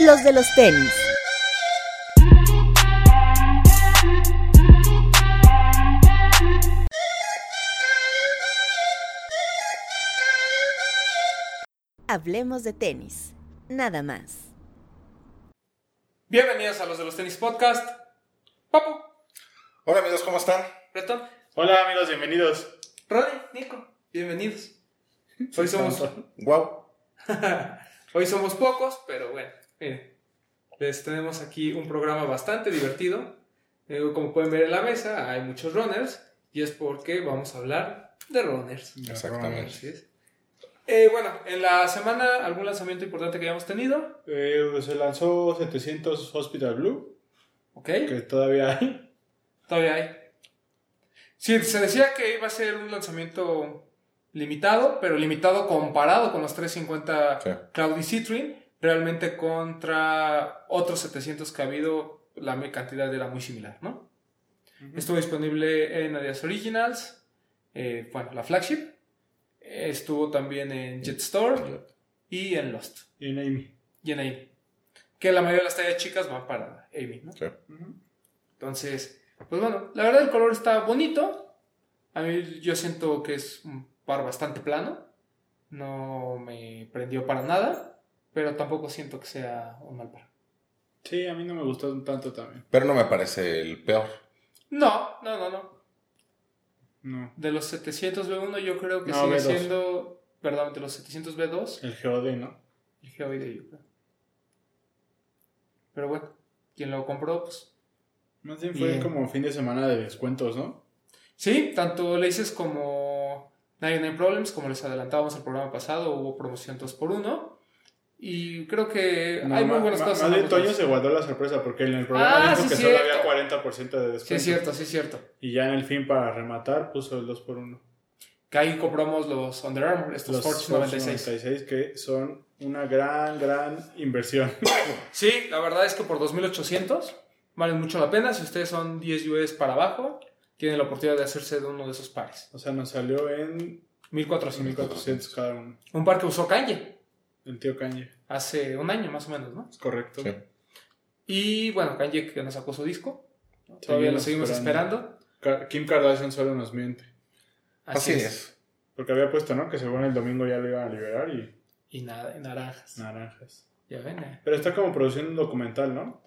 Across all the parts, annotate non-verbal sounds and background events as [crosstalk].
los de los tenis. Hablemos de tenis, nada más. Bienvenidos a los de los tenis podcast. Papu, Hola amigos, ¿cómo están? Breton, Hola amigos, bienvenidos. Rodney, Nico, bienvenidos. Hoy somos, Wow. [laughs] hoy somos pocos, pero bueno, miren, les tenemos aquí un programa bastante divertido. Eh, como pueden ver en la mesa, hay muchos runners y es porque vamos a hablar de runners. Exactamente. Así es. Eh, bueno, en la semana, ¿algún lanzamiento importante que hayamos tenido? Eh, se lanzó 700 Hospital Blue, Ok, que todavía hay. todavía hay. Sí, se decía que iba a ser un lanzamiento limitado, pero limitado comparado con los 350 Sí. Cloudy Citrine, realmente contra otros 700 que ha habido, la cantidad era muy similar, ¿no? Estuvo disponible en Adidas Originals, eh, bueno, la flagship, estuvo también en Jetstor y en Lost, Y en Amy. y en Amy. Que la mayoría de las tallas chicas van para Amy, ¿no? Sí. Entonces, pues bueno, la verdad el color está bonito. A mí yo siento que es un par bastante plano. No me prendió para nada, pero tampoco siento que sea un mal par. Sí, a mí no me gustó tanto también. Pero no me parece el peor. No, no, no, no. No. De los 700 B1 yo creo que No, sigue B2. siendo, perdón, de los 700 B2, El GOD, ¿no? el Geoide yo creo. Pero bueno, quien lo compró, pues Más bien fue Bien. como fin de semana de descuentos, ¿no? Sí, tanto Laces como 99 Problems, como les adelantábamos el programa pasado, hubo promoción 2x1. Y creo que No, hay muy buenas ma- cosas. Más bien Toño se guardó la sorpresa porque en el programa Ah, dijo sí, que cierto. solo había 40% de descuento. Sí, es cierto, sí, es cierto. Y ya en el fin, para rematar, puso el 2x1. Que ahí compramos los Under Armour, estos Forge 96. 96 que son una gran, gran inversión. [laughs] Sí, la verdad es que por 2800 valen mucho la pena. Si ustedes son 10 US para abajo, tienen la oportunidad de hacerse de uno de esos pares. O sea, nos salió en 1400. 1400 cada uno. Un par que usó Kanye El tío Kanye. hace un año más o menos, ¿no? Es correcto. Sí. Y bueno, Kanye que nos sacó su disco. Todavía lo seguimos esperando. Kim Kardashian solo nos miente. Así es. Porque había puesto, ¿no? Que según el domingo ya lo iban a liberar y Y nada, naranjas. naranjas. Ya ven, eh. Pero está como produciendo un documental, ¿no?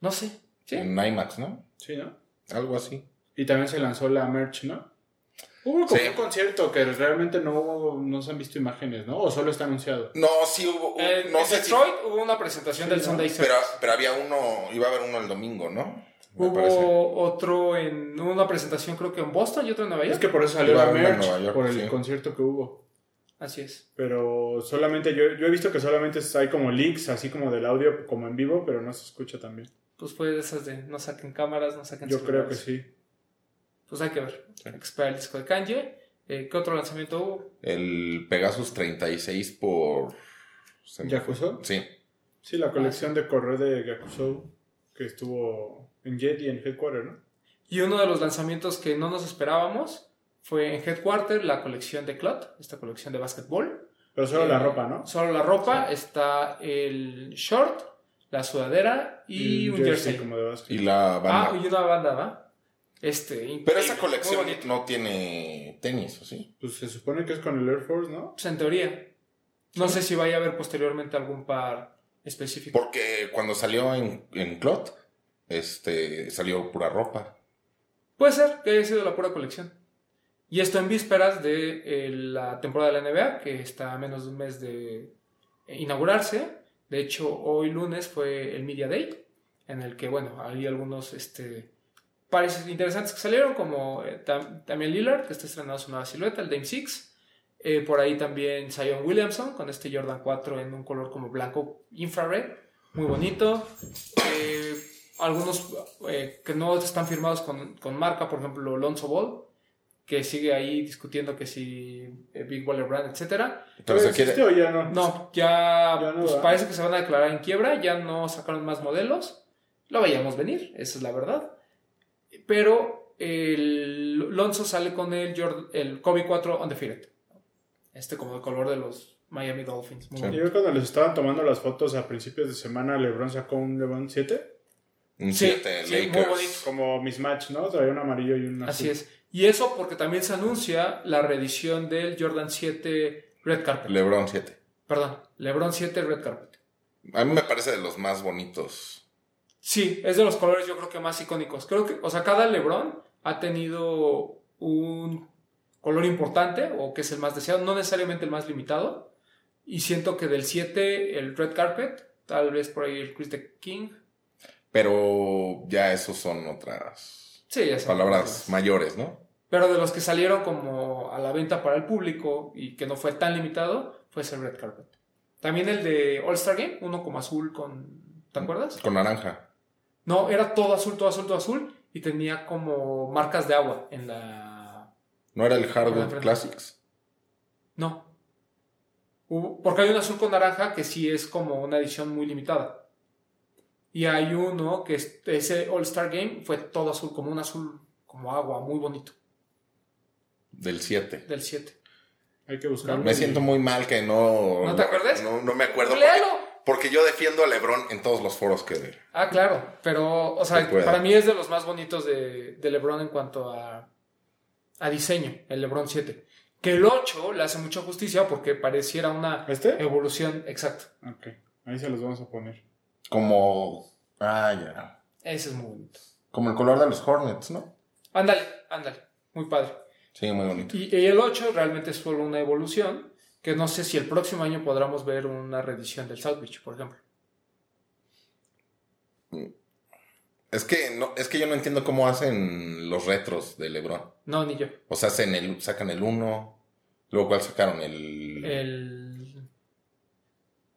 No sé. Sí. En IMAX, ¿no? Sí, ¿no? Algo así. Y también se lanzó la merch, ¿no? Hubo como Sí. un concierto que realmente no, no se han visto imágenes, ¿no? O solo está anunciado. No, sí hubo. En, no en sé si. Detroit hubo una presentación Sí, del ¿no? Sunday Pero, Service. pero había uno. Iba a haber uno el domingo, ¿no? Me parece. Hubo otro en una presentación creo que en Boston y otro en Nueva York. Es que por eso salió la merch, Nueva York, por el sí. concierto que hubo. Así es. Pero solamente, yo, yo he visto que solamente hay como leaks, así como del audio, como en vivo, pero no se escucha también. Pues fue de esas de no saquen cámaras, no saquen Yo creo que sí. Pues hay que ver. Hay que esperar el disco de Kanye. Eh, ¿Qué otro lanzamiento hubo? El Pegasus 36 por. ¿Yakuzo? Sí. Sí, la colección de correo de Gakuso que estuvo en Jet y en Headquarter, ¿no? Y uno de los lanzamientos que no nos esperábamos fue en Headquarter la colección de Clot, esta colección de básquetbol. Pero solo Eh, la ropa, ¿no? Solo la ropa, está el short, la sudadera y un jersey. como de básquet. Y la banda. Ah, y una banda, ¿va? Este, pero esa colección no tiene tenis, ¿o sí? Pues se supone que es con el Air Force, ¿no? Pues en teoría. No sé si vaya a haber posteriormente algún par específico. Porque cuando salió en, en Clot, este, salió pura ropa. Puede ser que haya sido la pura colección. Y esto en vísperas de eh, la temporada de la NBA, que está a menos de un mes de eh, inaugurarse. De hecho, hoy lunes fue el Media Day, en el que, bueno, hay algunos este, pares interesantes que salieron, como eh, tam- también Lillard, que está estrenando su nueva silueta, el Dame Six. Eh, por ahí también Zion Williamson, con este Jordan 4 en un color como blanco infrared, muy bonito. Eh, algunos eh, que no están firmados con, con marca, por ejemplo, Lonzo Ball, que sigue ahí discutiendo que si eh, Big Baller Brand, etcétera. Pero se ¿Existe quiere. o ya no? No, ya, Ya no, pues, parece que se van a declarar en quiebra, ya no sacaron más modelos. Lo veíamos venir, esa es la verdad. Pero el Lonzo sale con el, Jord- el Kobe 4 Undefeated. Este como de color de los Miami Dolphins. Muy Sí. Yo cuando les estaban tomando las fotos a principios de semana, LeBron sacó un LeBron 7. Un Sí, 7 sí, muy Lakers. bonito. Como mismatch, ¿no? Traía un amarillo y un azul. Así es. Y eso porque también se anuncia la reedición del Jordan 7 Red Carpet. LeBron 7. Perdón, LeBron 7 Red Carpet. A mí me parece de los más bonitos. Sí, es de los colores yo creo que más icónicos. Creo que, o sea, cada LeBron ha tenido un color importante o que es el más deseado, no necesariamente el más limitado. Y siento que del 7 el Red Carpet, tal vez por ahí el Chris the King. Pero ya esos son otras Sí, ya palabras mayores, ¿no? Pero de los que salieron como a la venta para el público y que no fue tan limitado, fue ese Red Carpet. También el de All Star Game, uno como azul con... ¿Te acuerdas? Con naranja. No, era todo azul, todo azul, todo azul y tenía como marcas de agua en la... ¿No era el Hardwood. Classics? No. Hubo- Porque hay un azul con naranja que sí es como una edición muy limitada. Y hay uno que es, ese All Star Game fue todo azul, como un azul como agua, muy bonito, Del 7. del 7. Hay que buscarlo. Me siento muy mal que no... ¿No te acuerdas? No, no me acuerdo. Porque, ¡Léalo! Porque yo defiendo a LeBron en todos los foros que... Ah, claro, pero, o sea, Se para mí es de los más bonitos de, de LeBron en cuanto a, a diseño, el LeBron 7. Que el 8 le hace mucha justicia porque pareciera una ¿Este? evolución exacta. Ok. Ahí se los vamos a poner. Como... Ah, ya. Ese es muy bonito. Como el color de los Hornets, ¿no? Ándale, ándale, muy padre. Sí, muy bonito. Y, y el 8 realmente es solo una evolución, que no sé si el próximo año podremos ver una reedición del South Beach, por ejemplo. Es que, no, es que yo no entiendo cómo hacen los retros de LeBron. No, ni yo. O sea, hacen el, sacan el 1, luego cuál sacaron el... El...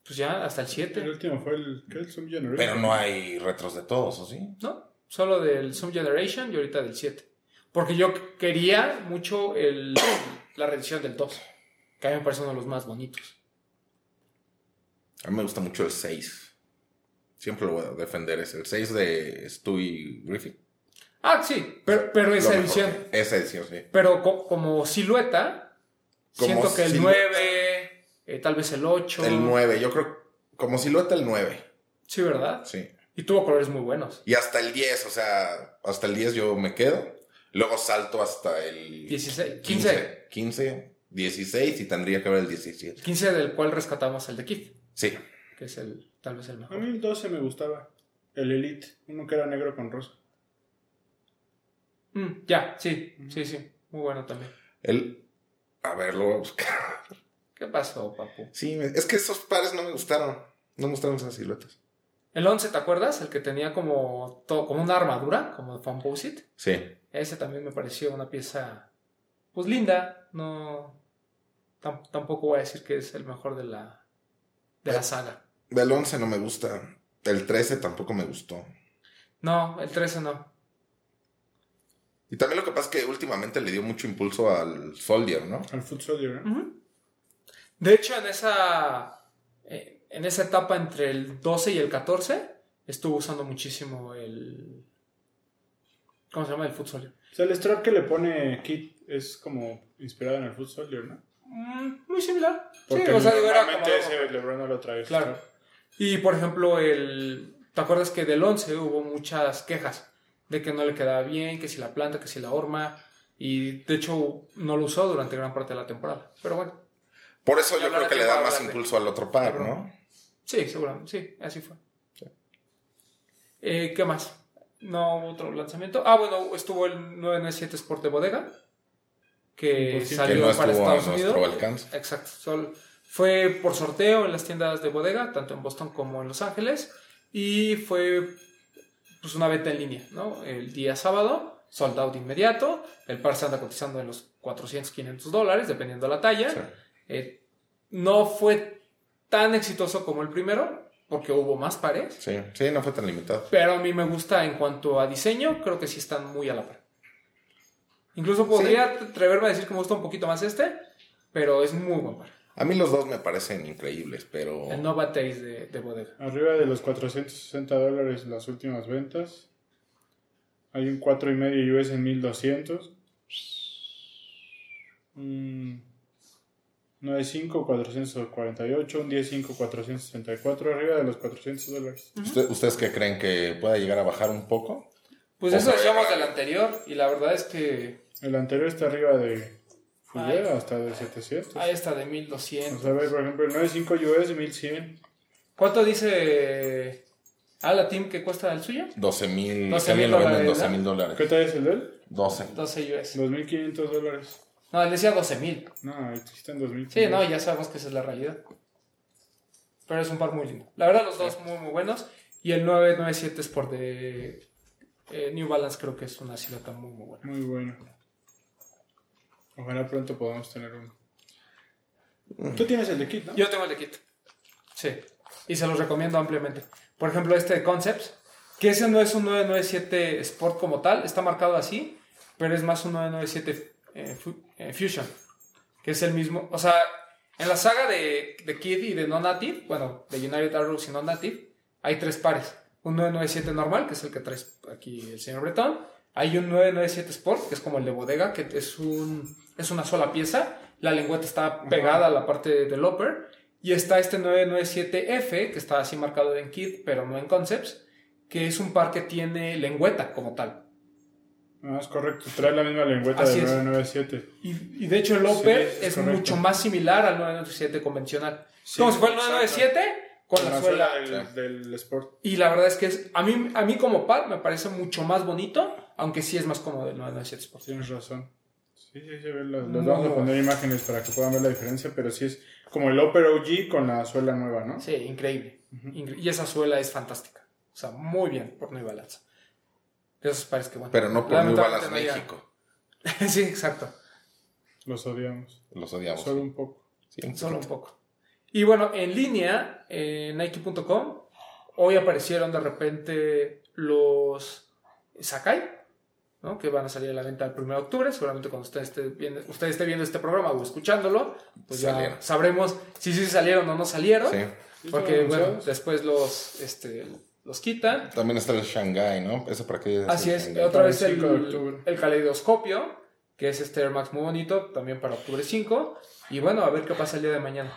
Pues ya, hasta el El 7. último fue el, ¿qué? el Zoom Generation. Pero no hay retros de todos, ¿o sí? ¿No? Solo del Zoom Generation y ahorita del 7. Porque yo quería mucho el, la reedición del 2, que a mí me parece uno de los más bonitos. A mí me gusta mucho el 6. Siempre lo voy a defender. Es el 6 de Stu y Griffith. Ah, sí, pero, pero esa mejor. edición. Esa edición, sí. Pero co- como silueta, Como siento que el silueta. 9, eh, tal vez el 8. El 9, yo creo, como silueta el 9. Sí, ¿verdad? Sí. Y tuvo colores muy buenos. Y hasta el 10, o sea, hasta el 10 yo me quedo. Luego salto hasta el 16, 15. 15, 16 y tendría que haber el 17. 15 del cual rescatamos el de Keith, Sí. que es el tal vez el A mejor. mí el 12 me gustaba. El Elite. Uno que era negro con rosa. Mm, ya, sí, sí, sí. Muy bueno también. El, a ver, lo voy a buscar. ¿Qué pasó, papu? Sí, es que esos pares no me gustaron. No me gustaron esas siluetas. El 11, ¿te acuerdas? El que tenía como, todo, como una armadura, como de Composite. Sí. Ese también me pareció una pieza, pues linda. No, tampoco voy a decir que es el mejor de la, de la saga. Del 11 no me gusta. El 13 tampoco me gustó. No, el 13 no. Y también lo que pasa es que últimamente le dio mucho impulso al Soldier, ¿no? Al Foot Soldier, ¿no? Ujú. De hecho, en esa, eh, en esa etapa entre el 12 y el 14, estuvo usando muchísimo el... ¿Cómo se llama? El futsal. O sea, el strap que le pone Kit es como inspirado en el Foot Soldier, ¿no? Mm, muy similar. Porque sí, o sea, digo, era normalmente como- ese LeBron no lo trae. Claro. Y por ejemplo, el. ¿Te acuerdas que del 11 hubo muchas quejas de que no le quedaba bien, que si la planta, que si la horma? Y de hecho no lo usó durante gran parte de la temporada. Pero bueno, Por eso yo creo que le da más impulso al otro par. ¿no? sí, seguramente, sí, así fue. Eh, ¿Qué más? No hubo otro lanzamiento. Ah, bueno, estuvo el 997 Sport de bodega, que salió Que no para Estados Unidos. alcance. Exacto. sol- fue por sorteo en las tiendas de bodega, tanto en Boston como en Los Ángeles. Y fue pues una venta en línea, ¿no? El día sábado, sold out inmediato. El par se anda cotizando en los 400, 500 dólares, dependiendo de la talla. Sí. Eh, no fue tan exitoso como el primero, porque hubo más pares. Sí, sí, no fue tan limitado. Pero a mí me gusta en cuanto a diseño, creo que sí están muy a la par. Incluso podría atreverme a decir que me gusta un poquito más este, pero es muy buen par. A mí los dos me parecen increíbles, pero... El Nova Taste de, de bodega. Arriba de los 460 dólares las últimas ventas. Hay un 4,5 US en 1200. Mm, 9.5, 448, un 10.5, 464, arriba de los 400 dólares. ¿Usted- ¿Ustedes qué creen que pueda llegar a bajar un poco? Pues eso decíamos del anterior y la verdad es que El anterior está arriba de Fuller, hasta de 700. ahí está de O 1200. sea, a ver, por ejemplo, el 9.5 US de 1100. ¿Cuánto dice a la team que cuesta el suyo? 12 mil. 12,000 lo venden dólares, 12 mil ¿no? dólares. ¿Qué tal es el de él? 12. 12 US. 2.500 dólares. No, él decía 12 mil. No, ahí está en 2.500. Sí, no, ya sabemos que esa es la realidad. Pero es un par muy lindo. La verdad, los dos muy, muy buenos. Y el 997 Sport de eh, New Balance creo que es una silueta muy, muy buena. Muy bueno. Ojalá pronto podamos tener uno. Tú tienes el de Kit, ¿no? Yo tengo el de Kit. Sí. Y se los recomiendo ampliamente. Por ejemplo, este de Concepts, que ese no es un 997 Sport como tal, está marcado así, pero es más un 997 eh, eh, Fusion, que es el mismo. O sea, en la saga de, de Kid y de Non-Native, bueno, de United Arrows y Non-Native, hay tres pares. Un 997 normal, que es el que trae aquí el señor Bretón. Hay un 997 Sport, que es como el de bodega, que es, un, es una sola pieza. La lengüeta está pegada a la parte del upper. Y está este 997F, que está así marcado en Kit, pero no en Concepts, que es un par que tiene lengüeta como tal. Ah, es correcto. Trae la misma lengüeta Así del es. 997. Y, y de hecho el upper Sí, es mucho más similar al 997 convencional. Sí, como si fuera el exacto. 997 con, la, suela. del, del Sport. Y la verdad es que es, a, mí, a mí como par me parece mucho más bonito, aunque sí es más cómodo el 997 Sport. Tienes razón. Sí, sí, sí. Los, los Muy vamos a poner imágenes para que puedan ver la diferencia, pero sí es como el Upper OG con la suela nueva, ¿no? Sí, increíble. Incre- y esa suela es fantástica. O sea, muy bien por New Balance. Esos pares que bueno. Pero no por New Balance. México. [laughs] sí, exacto. Los odiamos. Los odiamos. Solo un poco. Sí, un Solo un poco. Y bueno, en línea, en Nike.com, hoy aparecieron de repente los Sakai, ¿no? que van a salir a la venta el 1 de octubre. Seguramente cuando usted esté viendo, usted esté viendo este programa o escuchándolo, pues ya sabremos si sí salieron o no salieron. Sí. Porque, ¿Sí bueno, después los, este, los quitan. También está el Shanghai, ¿no? ¿Eso para qué? Así el es, Shanghai? otra vez el el, 5 de octubre. el caleidoscopio, que es este Air Max muy bonito, también para octubre 5. Y bueno, a ver qué pasa el día de mañana.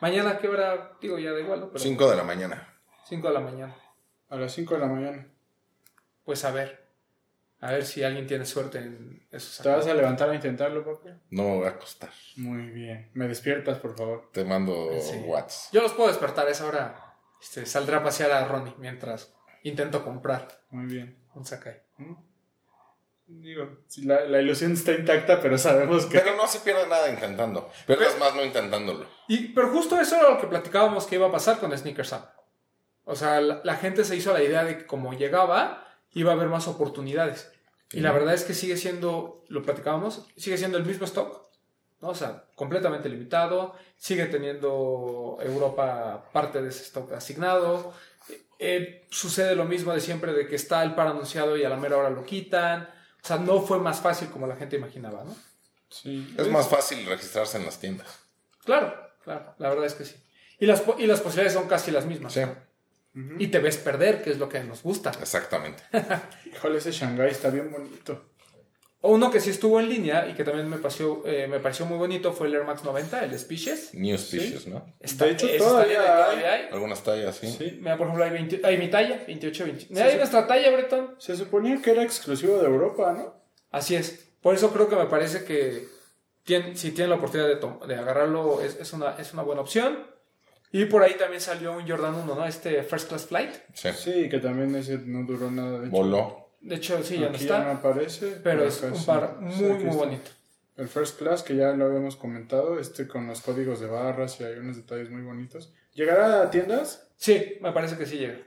Mañana, ¿a ¿qué hora? Digo, ya da igual, ¿no? Pero 5 de la mañana. 5 de la mañana. A las 5 de la mañana. Pues a ver. A ver si alguien tiene suerte en esos ¿Te vas a levantar a intentarlo, papi? No me voy a acostar. Muy bien. ¿Me despiertas, por favor? Te mando Sí. Whats. Yo los puedo despertar a esa hora. Este, saldré a pasear a Ronnie mientras intento comprar Muy bien. un Sakai. ¿Mm? Digo, la, la ilusión está intacta, pero sabemos que... Pero no se pierde nada intentando. Pierdes más no intentándolo. Y, pero justo eso era lo que platicábamos que iba a pasar con Sneakers Up. O sea, la, la gente se hizo la idea de que como llegaba, iba a haber más oportunidades. Y la verdad es que sigue siendo, lo platicábamos, sigue siendo el mismo stock. ¿no? O sea, completamente limitado. Sigue teniendo Europa parte de ese stock asignado. Eh, sucede lo mismo de siempre, de que está el par anunciado y a la mera hora lo quitan. O sea, no fue más fácil como la gente imaginaba, ¿no? Sí. Es más fácil registrarse en las tiendas. Claro, claro, la verdad es que sí. Y las, po- y las posibilidades son casi las mismas. Sí, Y te ves perder, que es lo que nos gusta. exactamente. [laughs] Híjole, ese Shanghai está bien bonito. O uno que sí estuvo en línea y que también me pareció, eh, me pareció muy bonito fue el Air Max 90, el Species. New Species, ¿no? Está, De hecho, todavía hay. todavía hay. Algunas tallas, sí. Sí. Mira, por ejemplo, hay, 20 hay mi talla, 28, 20. Mira, hay nuestra talla, Breton. Se suponía que era exclusivo de Europa, ¿no? Así es. Por eso creo que me parece que tien- si tienen la oportunidad de, de agarrarlo, es, es una, es una buena opción. Y por ahí también salió un Jordan 1, ¿no? Este First Class Flight. Sí. Sí, que también ese no duró nada. De hecho. Voló. De hecho, sí, ya no Aquí está. ya no aparece. pero es un sí. par Sí, muy, aquí muy bonito. El First Class, que ya lo habíamos comentado, este con los códigos de barras y hay unos detalles muy bonitos. ¿Llegará a tiendas? Sí, me parece que sí llega.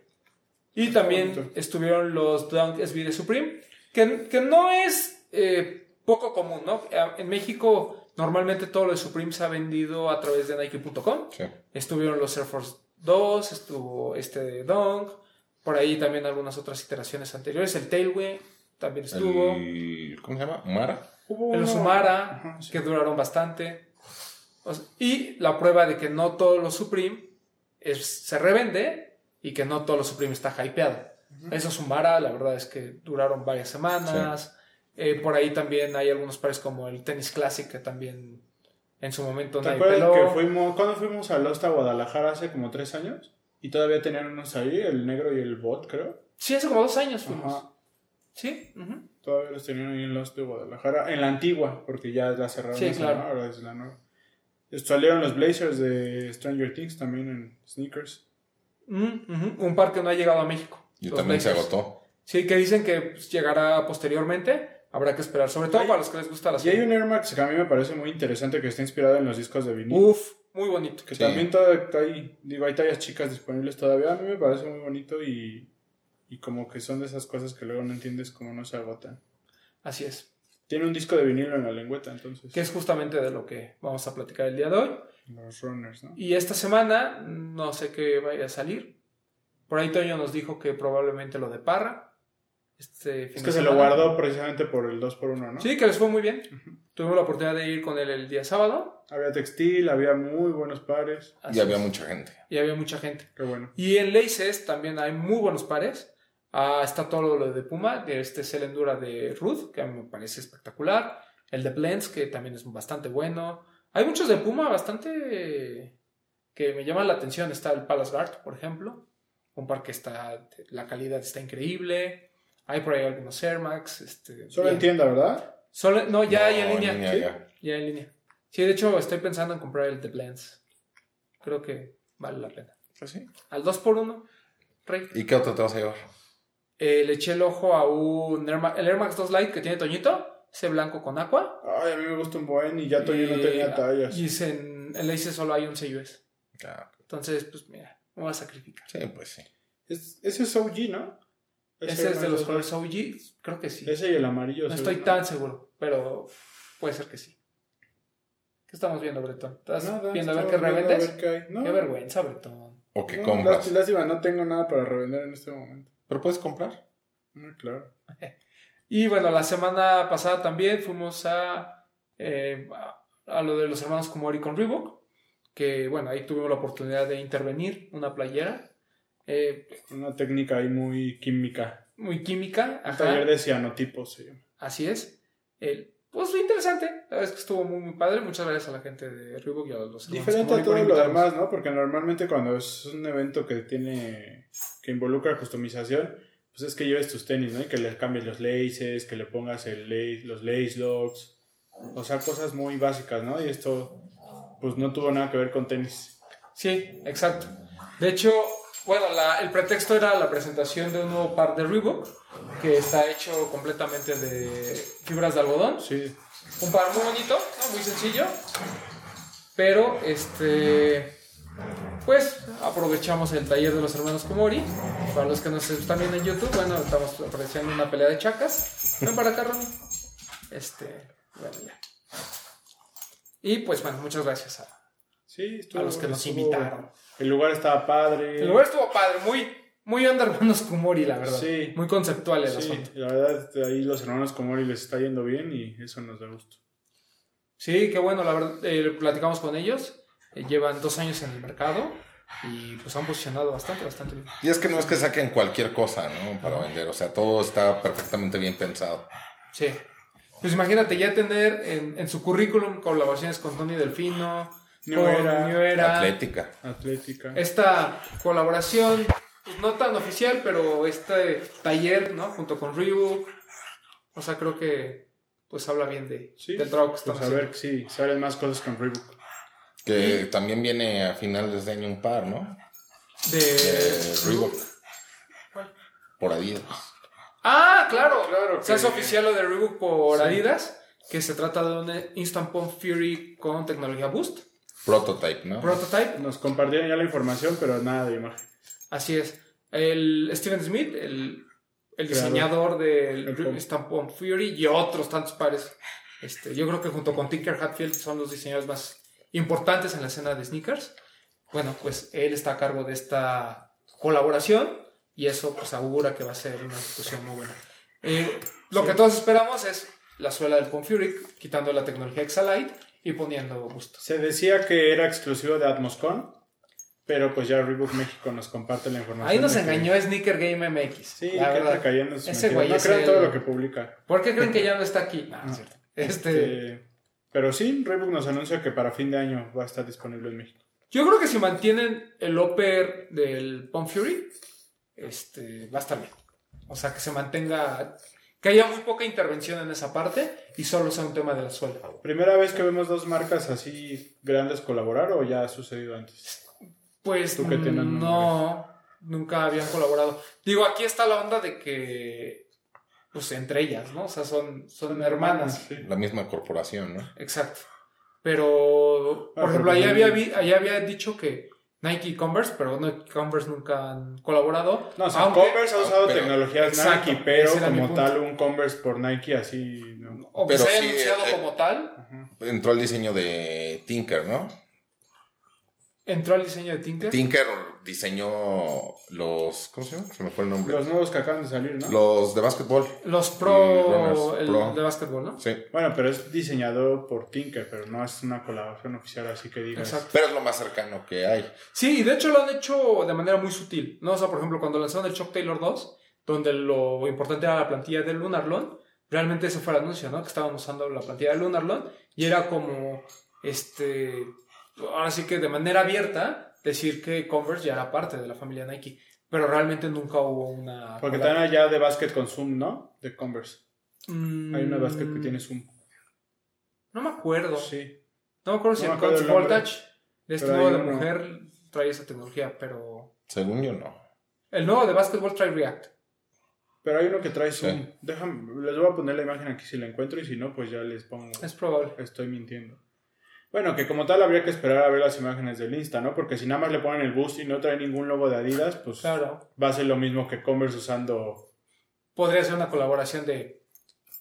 Y Está también bonito. estuvieron los Dunk SB de Supreme, que, que no es eh, poco común, ¿no? En México normalmente todo lo de Supreme se ha vendido a través de Nike.com. Sí. Estuvieron los Air Force 2, estuvo este de Dunk, por ahí también algunas otras iteraciones anteriores. El Tailway también estuvo. El, ¿Cómo se llama? ¿Mara? Hubo El sí. que duraron bastante. O sea, y la prueba de que no todo lo Supreme es, se revende y que no todo lo Supreme está hypeado. Eso Sumara, la verdad es que duraron varias semanas. Eh, por ahí también hay algunos pares como el Tennis Classic que también En su momento ¿Te nadie acuerdas peló. que fuimos, cuando fuimos a Lost a Guadalajara hace como tres años? Y todavía tenían unos ahí, el negro y el bot, creo. Sí, hace como dos años fuimos. Ajá. Sí. Todavía los tenían ahí en Lost de Guadalajara. En la antigua, porque ya la cerraron. Sí, esa, claro. ¿no? Ahora es la nueva. Salieron los Blazers de Stranger Things también en sneakers. Mm. Un par que no ha llegado a México. Y Los también se agotó. Sí, que dicen que pues, llegará posteriormente. Habrá que esperar, sobre todo Hay- para los que les gusta la Y hay serie. un Air Max que a mí me parece muy interesante que está inspirado en los discos de vinil. Uf, muy bonito. Que Sí. también ahí, digo, hay tallas chicas disponibles todavía. A mí me parece muy bonito y, y como que son de esas cosas que luego no entiendes cómo no se agotan. Así es. Tiene un disco de vinilo en la lengüeta, entonces. Que es justamente de lo que vamos a platicar el día de hoy. Los runners, ¿no? Y esta semana, no sé qué vaya a salir. Por ahí Toño nos dijo que probablemente lo de Parra. Este fin Es de que se lo guardó precisamente por el 2x1, ¿no? Sí, que les fue muy bien. Tuvimos la oportunidad de ir con él el día sábado. Había textil, había muy buenos pares. Así Y había es. mucha gente. Y había mucha gente. Qué bueno. Y en Laces también hay muy buenos pares. Ah, está todo lo de Puma, de este Cell Endura de Ruth, que a mí me parece espectacular. El de Blends, que también es bastante bueno. Hay muchos de Puma bastante que me llaman la atención. Está el Palace Guard, por ejemplo. Un par que está, la calidad está increíble. Hay por ahí algunos Air Max. Este, Solo en tienda, ¿verdad? Solo- no, ya No, hay en en línea. línea ¿sí? ya. Ya en línea. Sí, de hecho estoy pensando en comprar el de Blends. Creo que vale la pena. Pues sí. Al 2x1, Rey. ¿Y qué otro te vas a llevar? Eh, le eché el ojo a un Air Ma- el Air Max 2 Lite que tiene Toñito, ese blanco con aqua. Ay, a mí me gusta un buen y ya Toño no tenía tallas. Y en, en Lace solo hay un 6US. Ah, Entonces, pues mira, me voy a sacrificar. sí, pues sí. Es- ese es OG, ¿no? Ese es de los colores OG, creo que sí. Ese y el amarillo. No seguro. estoy tan seguro, pero puede ser que sí. ¿Qué estamos viendo, Bretón? ¿Estás Nada, viendo a ver qué revendes? ver qué hay. No, Qué vergüenza, Bretón. O que no, compras. lás- Lástima, no tengo nada para revender en este momento. Pero puedes comprar. Muy claro. [laughs] Y bueno, la semana pasada también fuimos a, eh, a, a lo de los hermanos Kumori con Reebok, que bueno, ahí tuvimos la oportunidad de intervenir una playera eh, Una técnica ahí muy química. muy química, Un taller de cianotipos se llama. así es. El, pues fue interesante, la verdad es que estuvo muy, muy padre. Muchas gracias a la gente de Reebok y a los Diferente a todo lo demás, ¿no? Porque normalmente cuando es un evento que tiene, que involucra customización, pues es que lleves tus tenis, ¿no? Y que le cambies los laces, que le pongas el lace, los lace locks, o sea, cosas muy básicas, ¿no? Y esto, pues no tuvo nada que ver con tenis. Sí, exacto. De hecho, bueno, la- el pretexto era la presentación de un nuevo par de Reebok que está hecho completamente de fibras de algodón. Sí, Un par muy bonito, ¿no? muy sencillo. Pero, este. Pues aprovechamos el taller de los hermanos Komori. Para los que nos están viendo en YouTube, bueno, estamos apreciando una pelea de chacas. Ven para acá, Ronnie. Este. Bueno, ya. Y pues bueno, muchas gracias a, sí, estuvo, a los que nos estuvo- invitaron. El lugar estaba padre. El lugar estuvo padre, muy, muy onda hermanos [laughs] Kumori, la verdad. Sí. Muy conceptual el Sí, asunto. la verdad, ahí los hermanos Komori les está yendo bien y eso nos da gusto. Sí, qué bueno, la verdad, eh, platicamos con ellos. eh, llevan dos años en el mercado y pues han posicionado bastante, bastante bien. Y es que no es que saquen cualquier cosa, ¿no? Para vender. O sea, todo está perfectamente bien pensado. Sí. Pues imagínate ya tener en, en su currículum colaboraciones con Tony Delfino, New con Era, New Era. Atlética. Atlética. Esta colaboración, pues, no tan oficial, pero este taller, ¿no? Junto con Reebok. O sea, creo que pues habla bien de, Sí, del trabajo que están Pues a ver si salen más cosas con Reebok. Que también viene a finales de año un par, ¿no? De... De Reebok. ¿Cuál? Por Adidas. Ah, claro. Claro Se hace que- oficial lo de Reebok por Sí. Adidas, que se trata de un Instant Pump Fury con tecnología Boost. Prototype, ¿no? Prototype. Nos compartieron ya la información, pero nada de imagen. Así es. El Steven Smith, el, diseñador del El pump. Instant Pump Fury y otros tantos pares. Este, yo creo que junto con Tinker Hatfield son los diseñadores más importantes en la escena de sneakers. Bueno, pues él está a cargo de esta colaboración y eso pues augura que va a ser una ejecución muy buena. Eh, lo que todos esperamos es la suela del Pump Fury, quitando la tecnología Exalite y poniendo Boost. Se decía que era exclusivo de Atmoscon, pero pues ya Reebok México nos comparte la información. Ahí nos de que- engañó Sneaker Game MX. Sí, la que verdad. cayendo en sus No es crean el- todo lo que publica. ¿Por qué creen que ya [laughs] no está aquí? No, no es cierto. Este, Este, Pero sí, Reebok nos anuncia que para fin de año va a estar disponible en México. Yo creo que si mantienen el upper del Pump Fury, este, va a estar bien. O sea, que se mantenga, que haya muy poca intervención en esa parte y solo sea un tema de la suela. ¿Primera vez que vemos dos marcas así grandes colaborar o ya ha sucedido antes? Pues Tú que tienes no, nunca habían colaborado. Digo, aquí está la onda de que, pues entre ellas, ¿no? O sea, son, son hermanas. Sí. La misma corporación, ¿no? Exacto. Pero, por Ah, ejemplo, porque ahí había, había dicho que Nike y Converse, pero Nike y Converse nunca han colaborado. No, o sea, aunque- Converse ha usado pero- tecnologías Exacto, Nike, pero como tal un Converse por Nike así, no. o que pero se haya sí, anunciado eh, como tal. Entró el diseño de Tinker, ¿no? Entró al diseño de Tinker. Tinker diseñó los. ¿Cómo se llama? Se me fue el nombre. Los nuevos que acaban de salir, ¿no? Los de básquetbol. Los Pro, el Pro. de básquetbol, ¿no? Sí. Bueno, pero es diseñado por Tinker, pero no es una colaboración oficial, así que digas. Exacto. Pero es lo más cercano que hay. Sí, y de hecho lo han hecho de manera muy sutil, ¿no? O sea, por ejemplo, cuando lanzaron el Shock Taylor 2, donde lo importante era la plantilla del Lunarlon, realmente ese fue el anuncio, ¿no? Que estaban usando la plantilla del Lunarlon y era como, este, ahora sí que de manera abierta decir que Converse ya era parte de la familia Nike, pero realmente nunca hubo una... Porque están allá de básquet con Zoom, ¿no? De Converse. Mm, Hay una básquet que tiene Zoom. No me acuerdo. Sí. No me acuerdo si me el acuerdo Converse el nombre. Voltage de este nuevo de mujer trae esa tecnología, pero... Según yo, no. El nuevo de básquetbol trae React. Pero hay uno que trae Zoom. Sí. Déjame, les voy a poner la imagen aquí si la encuentro y si no, pues ya les pongo. Es probable. Estoy mintiendo. Bueno, que como tal habría que esperar a ver las imágenes del Insta, ¿no? Porque si nada más le ponen el boost y no trae ningún logo de Adidas, pues Claro. va a ser lo mismo que Converse usando Podría ser una colaboración de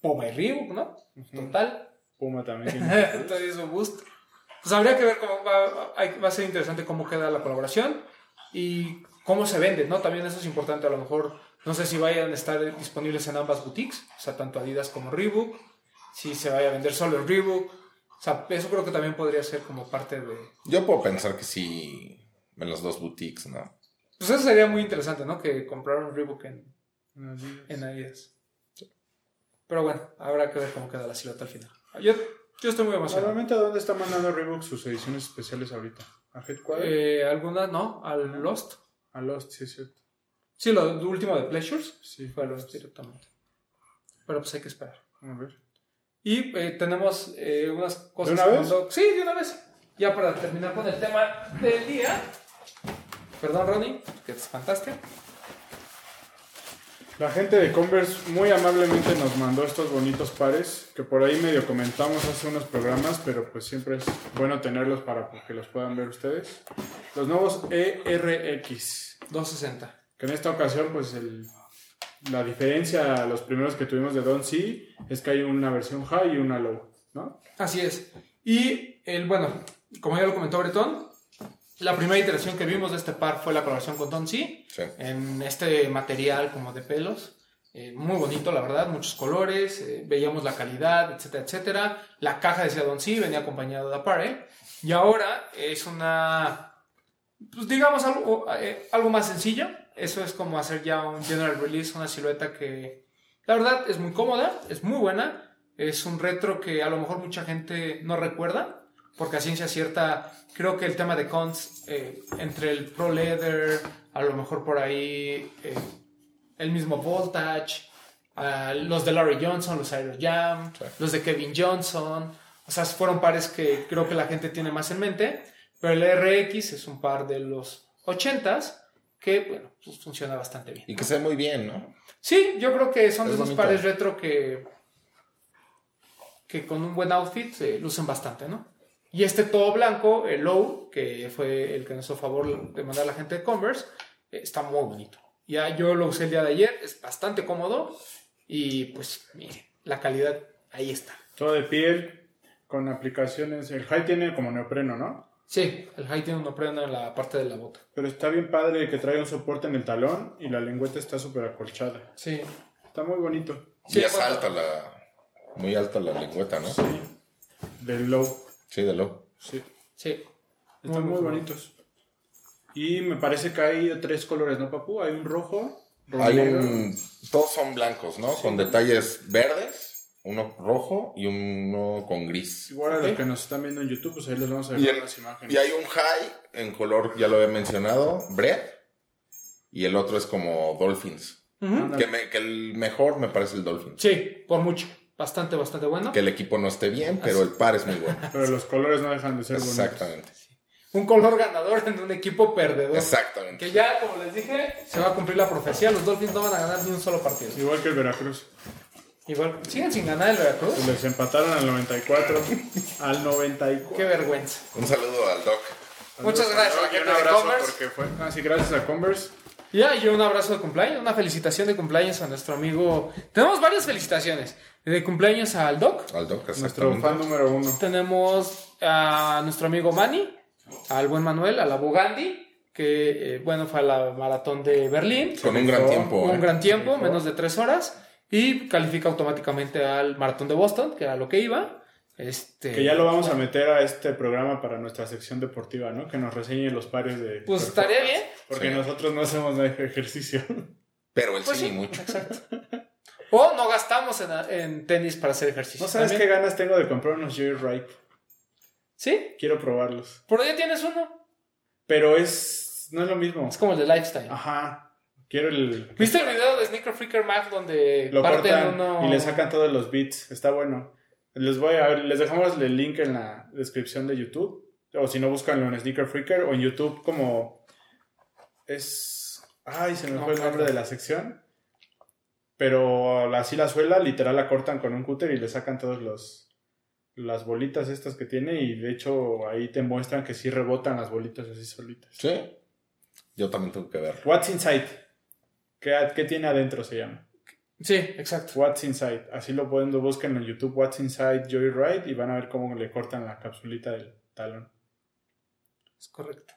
Puma y Reebok, ¿no? Total. Puma también. Entonces [laughs] eso boost. Pues habría que ver cómo va, va a ser interesante cómo queda la colaboración y cómo se vende, ¿no? También eso es importante. A lo mejor, no sé si vayan a estar disponibles en ambas boutiques, o sea, tanto Adidas como Reebok, si se vaya a vender solo el Reebok. O sea, eso creo que también podría ser como parte de... Yo puedo pensar que sí en las dos boutiques, ¿no? Pues eso sería muy interesante, ¿no? Que compraron Reebok en, en Adidas. Pero bueno, habrá que ver cómo queda la silueta al final. Yo, yo estoy muy emocionado. Normalmente, ¿a dónde está mandando Reebok sus ediciones especiales ahorita? ¿A Headquarter? Eh, ¿Alguna? No, al Lost. A Lost, sí, es cierto. Sí, lo lo último de Pleasures Sí, fue a Lost directamente. Pero pues hay que esperar. A ver. Y eh, tenemos eh, unas cosas. ¿De una vez? Sí, de una vez. Ya para terminar con el tema del día. Perdón, Ronnie, que te espantaste. La gente de Converse muy amablemente nos mandó estos bonitos pares que por ahí medio comentamos hace unos programas, pero pues siempre es bueno tenerlos para que los puedan ver ustedes. Los nuevos ERX, 260. que en esta ocasión pues el- la diferencia a los primeros que tuvimos de Don C es que hay una versión high y una low, ¿no? Así es. Y el, bueno, como ya lo comentó Bretón, la primera iteración que vimos de este par fue la colaboración con Don C. Sí. en este material como de pelos. eh, muy bonito, la verdad, muchos colores, eh, veíamos la calidad, etcétera, etcétera. La caja decía Don C, venía acompañado de Apparel. Y ahora es una, pues digamos, algo, eh, algo más sencillo. Eso es como hacer ya un general release, una silueta que, la verdad, es muy cómoda, es muy buena. Es un retro que a lo mejor mucha gente no recuerda, porque a ciencia cierta, creo que el tema de cons, eh, entre el Pro Leather, a lo mejor por ahí eh, el mismo Voltage, los de Larry Johnson, los Aero Jam, Sí. los de Kevin Johnson, o sea, fueron pares que creo que la gente tiene más en mente, pero el RX es un par de los 80s que, bueno, pues funciona bastante bien. Y que se ve muy bien, ¿no? Sí, yo creo que son de Es esos bonito. pares retro que, que con un buen outfit se lucen bastante, ¿no? Y este todo blanco, el low, que fue el que nos hizo favor de mandar a la gente de Converse, eh, está muy bonito. Ya yo lo usé el día de ayer, es bastante cómodo y pues mire, la calidad ahí está. Todo de piel, con aplicaciones. El high tiene como neopreno, ¿no? Sí, el high tiene un prenda en la parte de la bota. Pero está bien padre que trae un soporte en el talón y la lengüeta está súper acolchada. Sí. Está muy bonito. Sí, y es alta la. Muy alta la lengüeta, ¿no? Sí. Del low. Sí, de lo. Sí. Sí. Están muy, bonitos. Y me parece que hay tres colores, ¿no, papu? Hay un rojo, rojo Hay negro. un. Todos son blancos, ¿no? Con detalles verdes, uno rojo y uno con gris. Igual a los que nos están viendo en YouTube, pues ahí les vamos a el- las imágenes. y hay un high en color, ya lo he mencionado, Bread. Y el otro es como Dolphins. Que, me- que el mejor me parece el Dolphins. Sí, por mucho. Bastante, bastante bueno. Que el equipo no esté bien, pero el par es muy bueno. [laughs] Pero los colores no dejan de ser bonitos. Exactamente. Un color ganador en un equipo perdedor. Exactamente. Que ya, como les dije, se va a cumplir la profecía. Los Dolphins no van a ganar ni un solo partido. Igual que el Veracruz. Igual, siguen sin ganar el Veracruz. Les empataron al 94. al Qué 94. vergüenza. Un saludo al Doc. Muchas gracias a la Y gente un de abrazo Converse. porque fue. Ah, sí, gracias a Converse. Ya, y un abrazo de cumpleaños, una felicitación de cumpleaños a nuestro amigo. Tenemos varias felicitaciones. De cumpleaños al Doc. Al Doc, Nuestro fan número uno. Tenemos a nuestro amigo Manny, al buen Manuel, a la Bogandi, que eh, bueno, fue a la maratón de Berlín. Con un gran tiempo. un ¿eh? gran tiempo, menos de tres horas. Y califica automáticamente al maratón de Boston, que era lo que iba. Este, Que ya lo vamos a meter a este programa para nuestra sección deportiva, ¿no? Que nos reseñe los pares de. Pues estaría bien. Porque Sí. nosotros no hacemos ejercicio. [laughs] Pero él Pues sí, sí, mucho. exacto. O no gastamos en, en tenis para hacer ejercicio. ¿No sabes qué ganas tengo de comprar unos Joyride? ¿Sí? Quiero probarlos. Por ya tienes uno. Pero es. No es lo mismo. Es como el de Lifestyle. Ajá. Quiero el. ¿Viste el video de Sneaker Freaker Mag donde Lo parten cortan uno... y le sacan todos los beats. Está bueno. Les voy a les dejamos el link en la descripción de YouTube. O si no, búscanlo en Sneaker Freaker o en YouTube como es. Ay, se me No, fue el nombre claro. de la sección. Pero así la suela, literal la cortan con un cúter y le sacan todos los las bolitas estas que tiene y de hecho ahí te muestran que sí rebotan las bolitas así solitas. Sí. Yo también tengo que verlo. What's Inside. ¿Qué, qué tiene adentro se llama? Sí, exacto. What's Inside. Así lo pueden, lo busquen en YouTube, What's Inside Joyride, y van a ver cómo le cortan la capsulita del talón. Es correcto.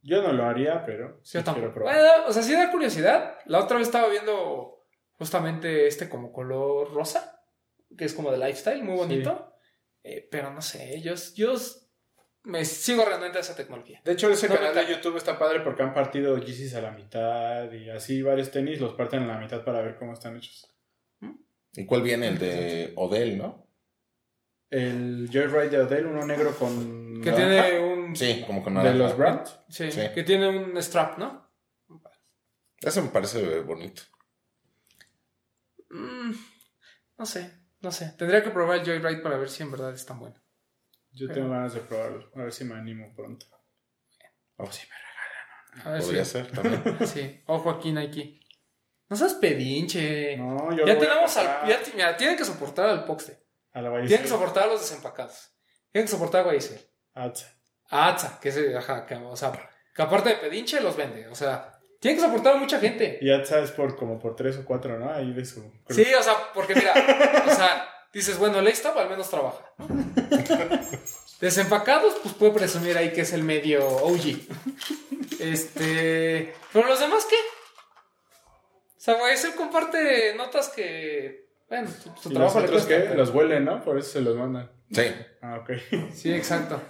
Yo no lo haría, pero sí Yo quiero probar. Bueno, o sea, sí da curiosidad. La otra vez estaba viendo justamente este como color rosa, que es como de lifestyle, muy bonito. Eh, pero no sé, yo, yo me sigo renuente a esa tecnología. De hecho, ese No, canal de YouTube está padre porque han partido Yeezys a la mitad y así varios tenis los parten a la mitad para ver cómo están hechos. ¿Y cuál viene? El de Odell, ¿no? El Joyride de Odell, uno negro con... Que naranja, tiene un... Sí, como con De los. Sí, Sí. que tiene un strap, ¿no? Ese me parece bonito. Mm, no sé, no sé. Tendría que probar el Joyride para ver si en verdad es tan bueno. Yo tengo ganas de probarlo. A ver si me animo pronto. Oh, sí, A ver podría si... ser también. [laughs] Sí, ojo aquí, Nike. No seas pedinche. No, yo ya tenemos al... Ya, mira, tienen que soportar al Poxte. A la Tienen que soportar a los desempacados. Tienen que soportar a Guaycer. Atza. Atza, que es, ajá, que, o sea, que aparte de pedinche los vende. O sea, tienen que soportar a mucha gente. Y Atza es por como por tres o cuatro, ¿no? Ahí de su... Sí, o sea, porque mira, o sea, dices, bueno, el Stop al menos trabaja. ¿no? [laughs] Desempacados, pues puede presumir ahí que es el medio OG. Este. Pero los demás, ¿qué? O sea, comparte notas que. Bueno, su, su ¿Y los trabajo le otros cuesta. qué? pero- Los huelen, ¿no? Por eso se los mandan. Sí. Ah, ok. Sí, exacto.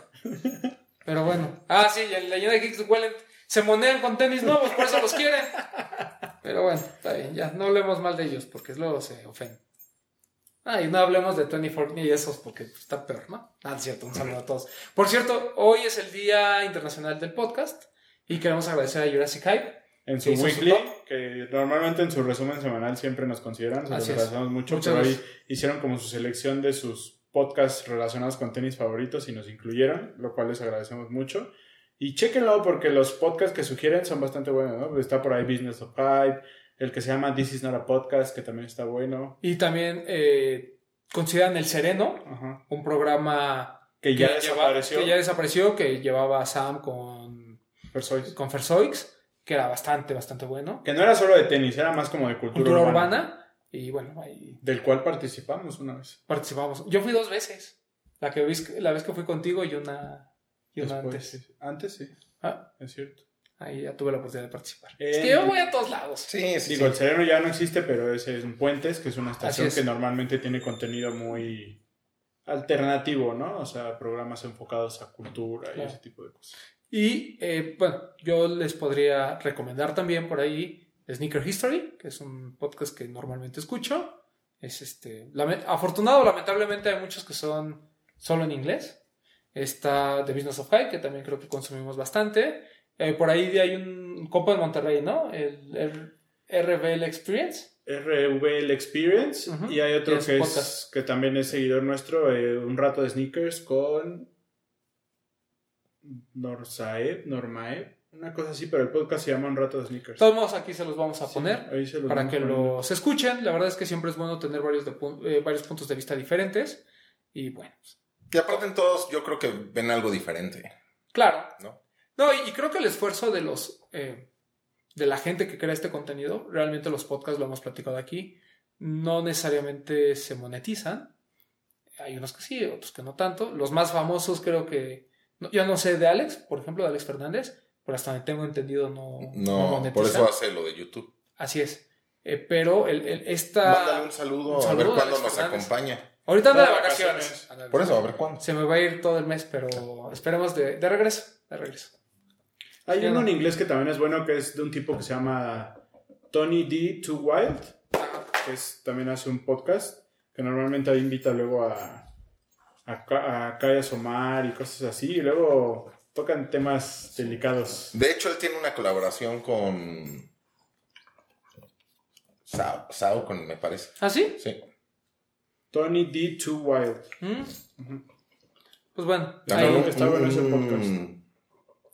Pero bueno. Ah, sí, y el leyenda de Geeks huelen. Se monean con tenis nuevos, por eso los quieren. Pero bueno, está bien, ya. No hablemos mal de ellos, porque luego se ofenden. Ah, y no hablemos de 24 ni esos, porque está peor, ¿no? Ah, es cierto, un saludo a todos. Por cierto, hoy es el Día Internacional del Podcast y queremos agradecer a Jurassic Hype. En su su weekly, top. que normalmente en su resumen semanal siempre nos consideran, se los agradecemos mucho, Muchas pero gracias. hicieron como su selección de sus podcasts relacionados con tenis favoritos y nos incluyeron, lo cual les agradecemos mucho. Y chéquenlo porque los podcasts que sugieren son bastante buenos, ¿no? Está por ahí Business of Hype, el que se llama This is not a podcast, que también está bueno. Y también eh, consideran El Sereno, Ajá. un programa Que ya que, lleva- desapareció. que ya desapareció, que llevaba a Sam con Persois. con Fersoix, que era bastante, bastante bueno. Que no era solo de tenis, era más como de cultura, Cultura urbana, urbana. Y bueno, ahí Del cual participamos una vez. participamos. Yo fui dos veces. La, que la vez que fui contigo y una, y una Después, antes. sí. Antes sí, Ah, es cierto. Ahí ya tuve la oportunidad de participar. Eh, es que yo voy a todos lados. Sí, sí. Digo, sí. el Sereno ya no existe, pero es en Puentes, que es una estación es. que normalmente tiene contenido muy alternativo, ¿no? O sea, programas enfocados a cultura y ese tipo de cosas. Y eh, bueno, yo les podría recomendar también por ahí Sneaker History, que es un podcast que normalmente escucho. Es este, afortunado, lamentablemente hay muchos que son solo en inglés. Está The Business of High, que también creo que consumimos bastante. Eh, por ahí hay un compa en Monterrey, ¿no? El, el RBL Experience. RVL Experience y hay otro Es que, es, que también es seguidor nuestro, eh, un rato de sneakers con Norsaeb, Normaeb, una cosa así, pero el podcast se llama Un rato de sneakers. De todos modos, aquí se los vamos a Sí, poner. ahí se los para que poniendo. los escuchen. La verdad es que siempre es bueno tener varios, de eh, varios puntos de vista diferentes. Y bueno, Y aparte en todos yo creo que ven algo diferente, claro. ¿no? No, y, y creo que el esfuerzo de los eh, de la gente que crea este contenido, realmente los podcasts lo hemos platicado aquí, no necesariamente se monetizan. Hay unos que sí, otros que no tanto. Los más famosos creo que. no- yo no sé de Alex, por ejemplo, de Alex Fernández, pero hasta donde tengo entendido no, no No, monetiza. por eso hace lo de YouTube. Así es. Eh, pero el, el- esta. Mándale un saludo, un a ver cuándo nos Fernández. acompaña. Ahorita anda de vacaciones. vacaciones. Por eso, a ver cuándo. Se me va a ir todo el mes, pero esperemos de, de regreso. De regreso. Hay Sí, uno no. en inglés que también es bueno, que es de un tipo que se llama Tony D. Too Wild, que es, también hace un podcast, que normalmente ahí invita luego a, a, a Kaya Somar y cosas así, y luego tocan temas delicados. De hecho, él tiene una colaboración con Sao, Sao con, me parece. ¿Ah, sí? Sí. Tony D. Too Wild. Mm. Pues bueno. También ahí- que está bueno ese un,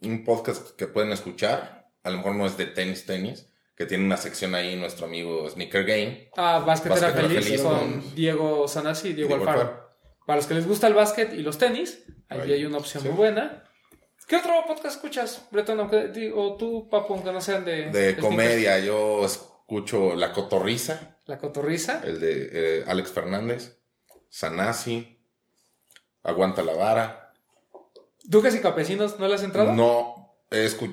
un podcast que pueden escuchar. A lo mejor no es de tenis, tenis. Que tiene una sección ahí nuestro amigo Sneaker Game. Ah, Basquetera Feliz, Feliz con con- Diego Sanasi y Diego, Diego Alfaro. Alfaro. Para los que les gusta el básquet y los tenis, ahí Ahí. hay una opción Sí. muy buena. ¿Qué otro podcast escuchas, Bretón? O tú, Papu, aunque no sean de... De comedia, yo escucho La Cotorriza, La Cotorriza. el de eh, Alex Fernández, Sanasi, Aguanta la Vara. Duques y Campesinos, ¿no le has entrado? No,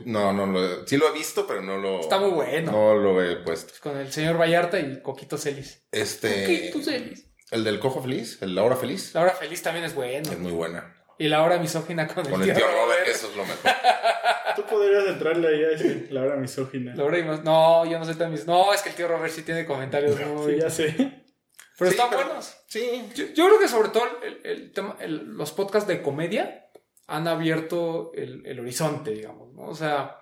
no, no, lo- sí lo he visto, pero no lo. Está muy bueno. No lo he puesto. Con el señor Vallarta y Coquito Celis. Este. Coquito Celis. El del Cojo Feliz, el La Hora Feliz, La hora feliz también es bueno. es muy buena. Y la hora misógina con, Con el tío Robert, eso es lo mejor. [laughs] Tú podrías entrarle ahí a ese- la hora misógina. La hora y más- No, yo no sé tan mis... No, es que el tío Robert sí tiene comentarios muy... Sí, ya sé. Pero Sí, están pero- buenos. Sí, Yo, yo creo que sobre todo el, el tema, el- los podcasts de comedia han abierto el, el horizonte, digamos, ¿no? O sea,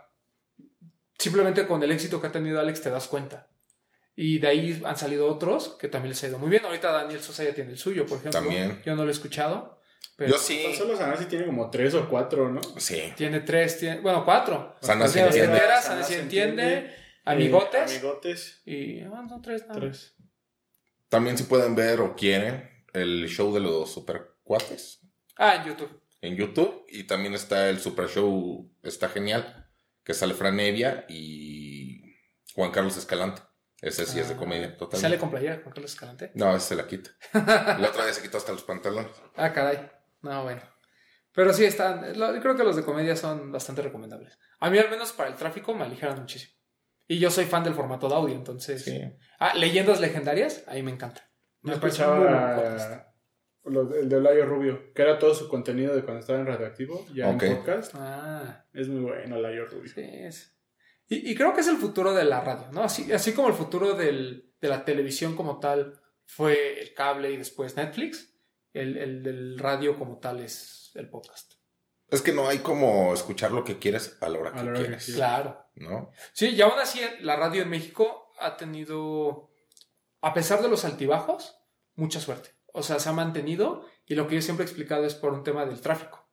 simplemente con el éxito que ha tenido Alex te das cuenta. Y de ahí han salido otros que también les ha ido muy bien. Ahorita Daniel Sosa ya tiene el suyo, por ejemplo. También. Yo no lo he escuchado. Pero yo sí. Solo Sanasi tiene como tres o cuatro, ¿no? Sí. Tiene tres, tiene, bueno, cuatro. Sana se Las entiende. Basqueteras, Sana Sana se se entiende, entiende. Amigotes. Eh, amigotes. Y ah, no, tres, nada. Tres. También si pueden ver o quieren el show de los supercuates Ah, en YouTube. En YouTube. Y también está el Super Show, está genial, que sale Fran Evia y Juan Carlos Escalante. Ese sí es de Ah, comedia, total. ¿Sale con playera Juan Carlos Escalante? No, ese se la quita. [laughs] La otra vez se quitó hasta los pantalones. Ah, caray. No, bueno. Pero sí están. lo- creo que los de comedia son bastante recomendables. A mí, al menos para el tráfico, me aligeran muchísimo. Y yo soy fan del formato de audio, entonces. Sí. Ah, leyendas legendarias, ahí me encanta. Yo Me escuchaba lo- el de Olayo Rubio, que era todo su contenido de cuando estaba en Radioactivo, ya en podcast. Ah, Es muy bueno Olayo Rubio. sí. Es. Y, y creo que es el futuro de la radio, ¿no? Así, así como el futuro del- de la televisión como tal fue el cable y después Netflix, el, el del radio como tal es el podcast. Es que no hay como escuchar lo que quieres a la hora que A la hora que quieres, Sí. Claro. ¿no? Sí, y aún así la radio en México ha tenido, a pesar de los altibajos, mucha suerte. O sea, se ha mantenido y lo que yo siempre he explicado es por un tema del tráfico.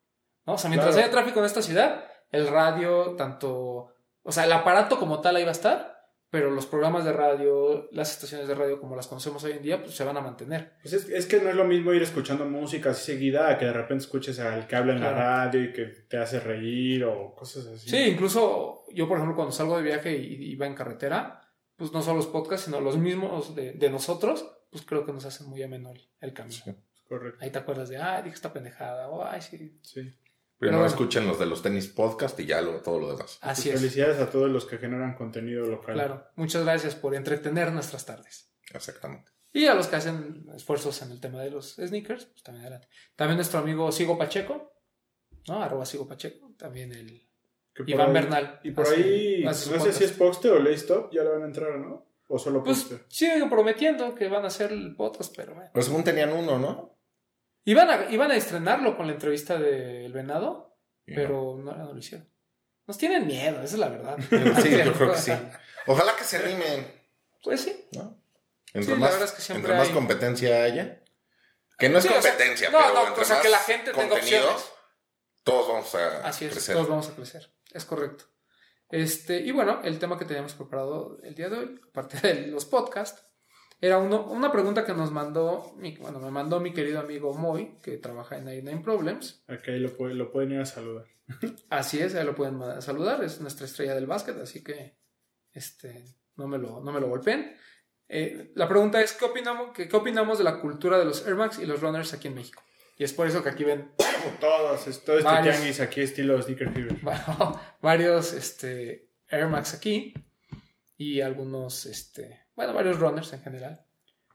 ¿no? O sea, mientras Claro. haya tráfico en esta ciudad, el radio, tanto, o sea, el aparato como tal ahí va a estar, pero los programas de radio, las estaciones de radio como las conocemos hoy en día, pues se van a mantener. Pues es, es que no es lo mismo ir escuchando música así seguida a que de repente escuches al que habla en la Claro. radio y que te hace reír o cosas así. Sí, incluso yo, por ejemplo, cuando salgo de viaje y, y va en carretera, pues no solo los podcasts, sino los mismos de, de nosotros, pues creo que nos hacen muy ameno el, el camino. Sí. Correcto. Ahí te acuerdas de, ah, dije esta pendejada, o ay, sí. Sí. Primero bueno. escuchen los de los tenis podcast y ya lo, todo lo demás. Así Pues es. Felicidades a todos los que generan contenido local. Claro. Muchas gracias por entretener nuestras tardes. Exactamente. Y a los que hacen esfuerzos en el tema de los sneakers, pues también adelante. También nuestro amigo Sigo Pacheco, ¿no? Arroba Sigo Pacheco. También el Iván ahí- Bernal. Y por hace- ahí, hace no sé si es. Poste o Laystop, ya le van a entrar, ¿no? O solo Pues póster? siguen prometiendo que van a hacer podcast, pero bueno. Pues según tenían uno, ¿no? Iban a, iban a estrenarlo con la entrevista del venado, Y pero no, no lo hicieron. Nos tienen miedo, esa es la verdad. no. [laughs] Sí, yo creo que sí. Ojalá que se animen, Pues sí. ¿no? Sí, Entre, la más, verdad es que siempre entre más hay- competencia haya. Que no es Sí, o sea, competencia, no, pero no, entre o sea, más que la gente tenga opciones. Todos vamos a Así es, crecer. todos vamos a crecer. Es correcto. Este, y bueno, el tema que teníamos preparado el día de hoy, aparte de los podcasts, era uno, una pregunta que nos mandó, mi- bueno, me mandó mi querido amigo Moy, que trabaja en 99 Problems. Aquí lo, puede- lo pueden ir a saludar. [laughs] Así es, ahí lo pueden saludar, es nuestra estrella del básquet, así que este, no, me lo, no me lo golpeen. Eh, la pregunta es, ¿qué opinamos, qué, qué opinamos de la cultura de los Air Max y los runners aquí en México? Y es por eso que aquí ven [coughs] Todos, es- todo este Varios. tianguis aquí estilo Sneaker Fever. [laughs] bueno, varios este, Air Max aquí y algunos, este, bueno, varios runners en general.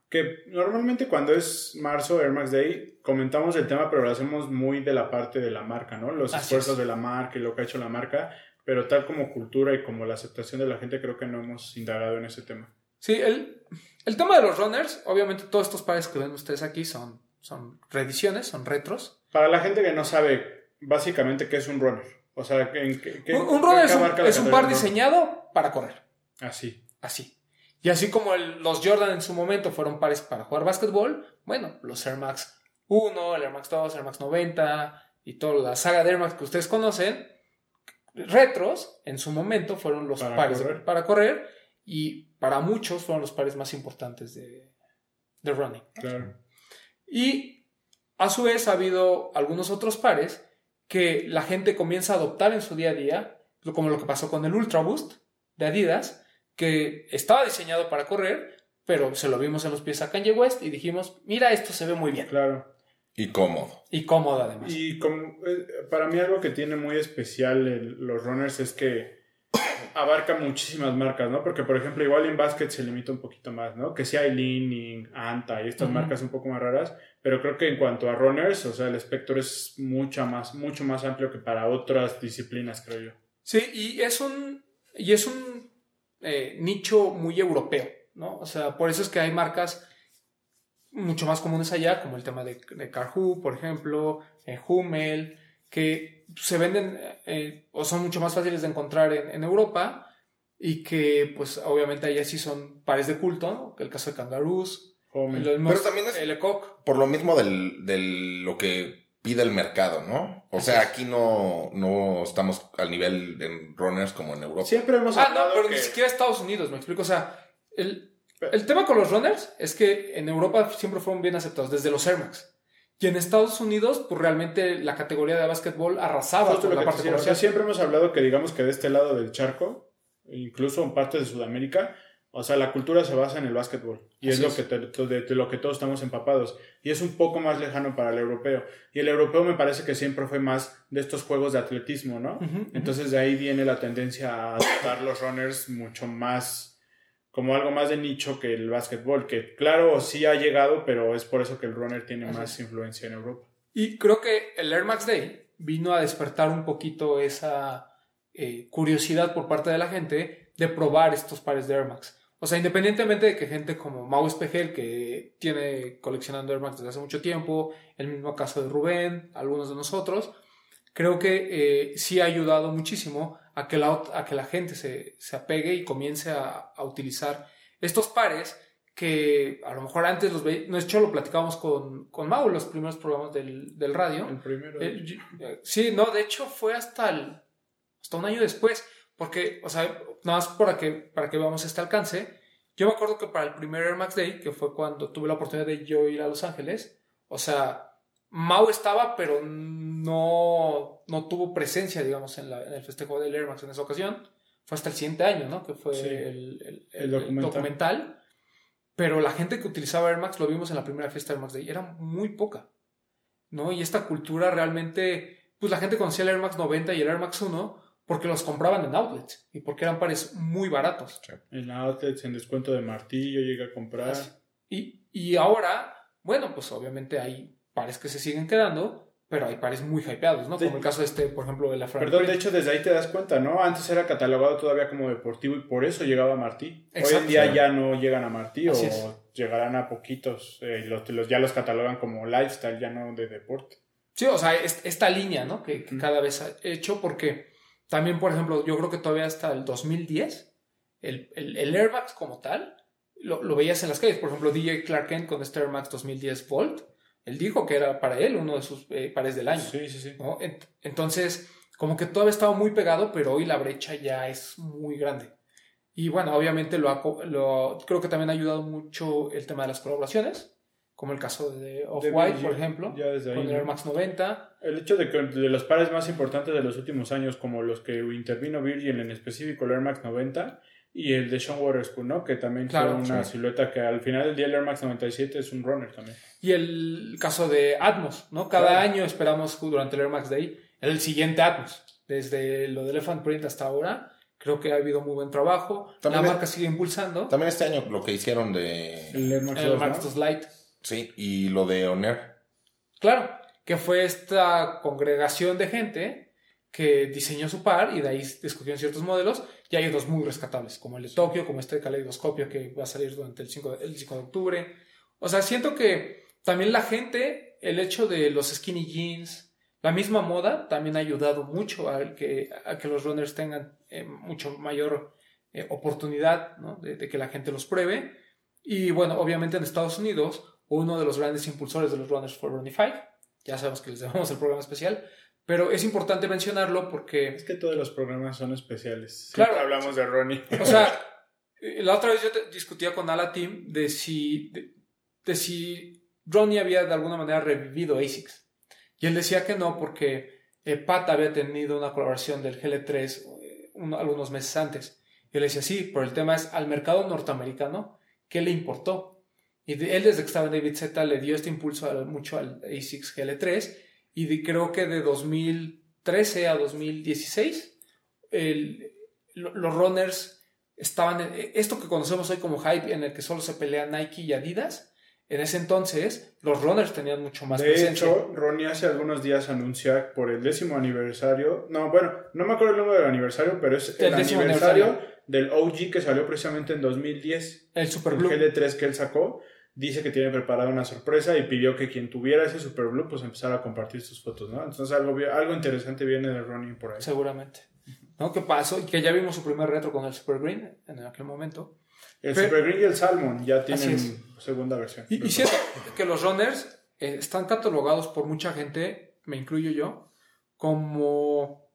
Que normalmente cuando es marzo, Air Max Day, comentamos el tema, pero lo hacemos muy de la parte de la marca, ¿no? Los Así esfuerzos es. de la marca y lo que ha hecho la marca, pero tal como cultura y como la aceptación de la gente, creo que no hemos indagado en ese tema. Sí, el, el tema de los runners, obviamente todos estos pares que ven ustedes aquí son, son reediciones, son retros. Para la gente que no sabe básicamente qué es un runner, o sea, ¿en qué, qué- un, un runner es un, es par diseñado para correr, Así. así. Y así como el- los Jordan en su momento fueron pares para jugar básquetbol, bueno, los Air Max 1, el Air Max 2, Air Max 90 y toda la saga de Air Max que ustedes conocen, retros en su momento fueron los Para pares de- para correr y para muchos fueron los pares más importantes de, de running. Claro. Y a su vez ha habido algunos otros pares que la gente comienza a adoptar en su día a día, como lo que pasó con el Ultra Boost de Adidas, que estaba diseñado para correr, pero se lo vimos en los pies a Kanye West y dijimos, mira, esto se ve muy bien Claro. Y cómodo. y cómodo además. Y como, eh, para mí algo que tiene muy especial el- los runners es que abarca muchísimas marcas, ¿no? Porque, por ejemplo, igual en básquet se limita un poquito más, ¿no? Que sí hay Leaning, Anta y estas marcas un poco más raras, pero creo que en cuanto a runners, o sea, el espectro es mucho más, mucho más amplio que para otras disciplinas, creo yo. Sí, y es un, y es un eh, nicho muy europeo, ¿no? O sea, por eso es que hay marcas mucho más comunes allá, como el tema de, de Carhu, por ejemplo, eh, Hummel, que se venden eh, o son mucho más fáciles de encontrar en, en Europa y que, pues, obviamente allá sí son pares de culto, ¿no? El caso de Kangaroos, el, Pero también es- el. Por lo mismo del, del lo que pide el mercado, ¿no? O sea, aquí no, no estamos al nivel en runners como en Europa. Siempre hemos Ah, no, pero que... ni siquiera Estados Unidos, me explico. O sea, el, el tema con los runners es que en Europa siempre fueron bien aceptados, desde los Air Max. Y en Estados Unidos, pues realmente la categoría de básquetbol arrasaba Justo la parte o sea, siempre hemos hablado que digamos que de este lado del charco, incluso en partes de Sudamérica, o sea, la cultura se basa en el básquetbol y es lo que te- de, de lo que todos estamos empapados y es un poco más lejano para el europeo. Y el europeo me parece que siempre fue más de estos juegos de atletismo, ¿no? Entonces de ahí viene la tendencia a adoptar los runners mucho más como algo más de nicho que el básquetbol, que claro, sí ha llegado, pero es por eso que el runner tiene Así más influencia en Europa. Y creo que el Air Max Day vino a despertar un poquito esa eh, curiosidad por parte de la gente de probar estos pares de Air Max. O sea, independientemente de que gente como Mau Espejel, que tiene coleccionando Air Max desde hace mucho tiempo, el mismo caso de Rubén, algunos de nosotros, creo que eh, sí ha ayudado muchísimo a que la, a que la gente se, se apegue y comience a, a utilizar estos pares que a lo mejor antes los veía, no es hecho lo platicábamos con, con Mau los primeros programas del, del radio. El primero. Eh, eh, sí, no, de hecho fue hasta el, hasta un año después, porque, o sea, nada más para que, para que veamos este alcance, yo me acuerdo que para el primer Air Max Day, que fue cuando tuve la oportunidad de yo ir a Los Ángeles, o sea, Mau estaba, pero no, no tuvo presencia, digamos, en, la- en el festejo del Air Max en esa ocasión. Fue hasta el siguiente año, ¿no? Que fue Sí. el, el- El el documental. Pero la gente que utilizaba Air Max, lo vimos en la primera fiesta Air Max Day, era muy poca. ¿no? Y esta cultura realmente, pues la gente conocía el Air Max 90 y el Air Max 1 porque los compraban en outlets y porque eran pares muy baratos. En outlets, en descuento de martillo, llega a comprar. Y, y ahora, bueno, pues obviamente hay pares que se siguen quedando, pero hay pares muy hypeados, ¿no? Sí. Como el caso de este, por ejemplo, de la Frank Perdón, de hecho, desde ahí te das cuenta, ¿no? Antes era catalogado todavía como deportivo y por eso llegaba a Martí. Hoy en día ya no llegan a Martí Así o es. llegarán a poquitos. eh, los, los- ya los catalogan como lifestyle, ya no de deporte. Sí, o sea, es- esta línea, ¿no? Que, cada vez ha hecho, porque también, por ejemplo, yo creo que todavía hasta el 2010, el, el, el Air Max como tal, lo, lo veías en las calles. Por ejemplo, DJ Clark Kent con este Air Max 2010 Volt, él dijo que era para él uno de sus eh, pares del año. Sí, sí, sí. Entonces, como que todavía estaba muy pegado, pero hoy la brecha ya es muy grande. Y bueno, obviamente lo, ha lo- creo que también ha ayudado mucho el tema de las colaboraciones, como el caso de Off-White, por ejemplo, Ya desde ahí. con el. Air Max 90. El hecho de que de los pares más importantes de los últimos años, como los que intervino Virgil en específico, el Air Max 90 y el de Sean Waterspoon, ¿no? Que también Claro, fue una sí. silueta que al final del día el Air Max 97 es un runner también. Y el caso de Atmos, ¿no? Cada Claro. año esperamos durante el Air Max Day el siguiente Atmos. Desde lo de Elephant Print hasta ahora, creo que ha habido muy buen trabajo. También la es- marca sigue impulsando. También este año lo que hicieron de. El Air Max El 2, Max ¿no? 2 Lite. Sí, y lo de Oner. Claro, que fue esta congregación de gente que diseñó su par y de ahí escogieron ciertos modelos y hay otros muy rescatables, como el de Tokio, como este caleidoscopio que va a salir durante el 5 de, el 5 de octubre. O sea, siento que también la gente, el hecho de los skinny jeans, la misma moda, también ha ayudado mucho a que, a que los runners tengan eh, mucho mayor eh, oportunidad ¿no? de, de que la gente los pruebe. Y bueno, obviamente en Estados Unidos, uno de los grandes impulsores de los runners fue Ronnie Five. Ya sabemos que les debemos el programa especial, pero es importante mencionarlo porque Es que todos los programas son especiales. Claro. Siempre hablamos de Ronnie. o sea, eh, la otra vez yo discutía con Ala Team de si, de, de si Ronnie había de alguna manera revivido ASICS. Y él decía que no, porque eh, Pat había tenido una colaboración del GL3 eh, uno- algunos meses antes. Y él decía, sí, pero el tema es al mercado norteamericano, ¿qué le importó? Y de- él desde que estaba en David Z le dio este impulso al- mucho al ASICS GL3 y de- creo que de 2013 a 2016 el- lo- los runners estaban en esto que conocemos hoy como hype en el que solo se pelean Nike y Adidas en ese entonces los runners tenían mucho más de presencia hecho, Ronnie hace algunos días anunció por el décimo aniversario. No, bueno, no me acuerdo el número del aniversario, pero es El aniversario del OG que salió precisamente en 2010. el Super El Blue GL3 que él sacó. Dice que tiene preparada una sorpresa y pidió que quien tuviera ese Super Blue pues empezara a compartir sus fotos, ¿no? Entonces algo, algo interesante viene de Ronnie por ahí. seguramente ¿no? ¿Qué pasó? Y que ya vimos su primer retro con el Super Green en aquel momento. El Pero- Super Green y el Salmon ya tienen segunda versión. Y, y siento que los runners eh, están catalogados por mucha gente, me incluyo yo, como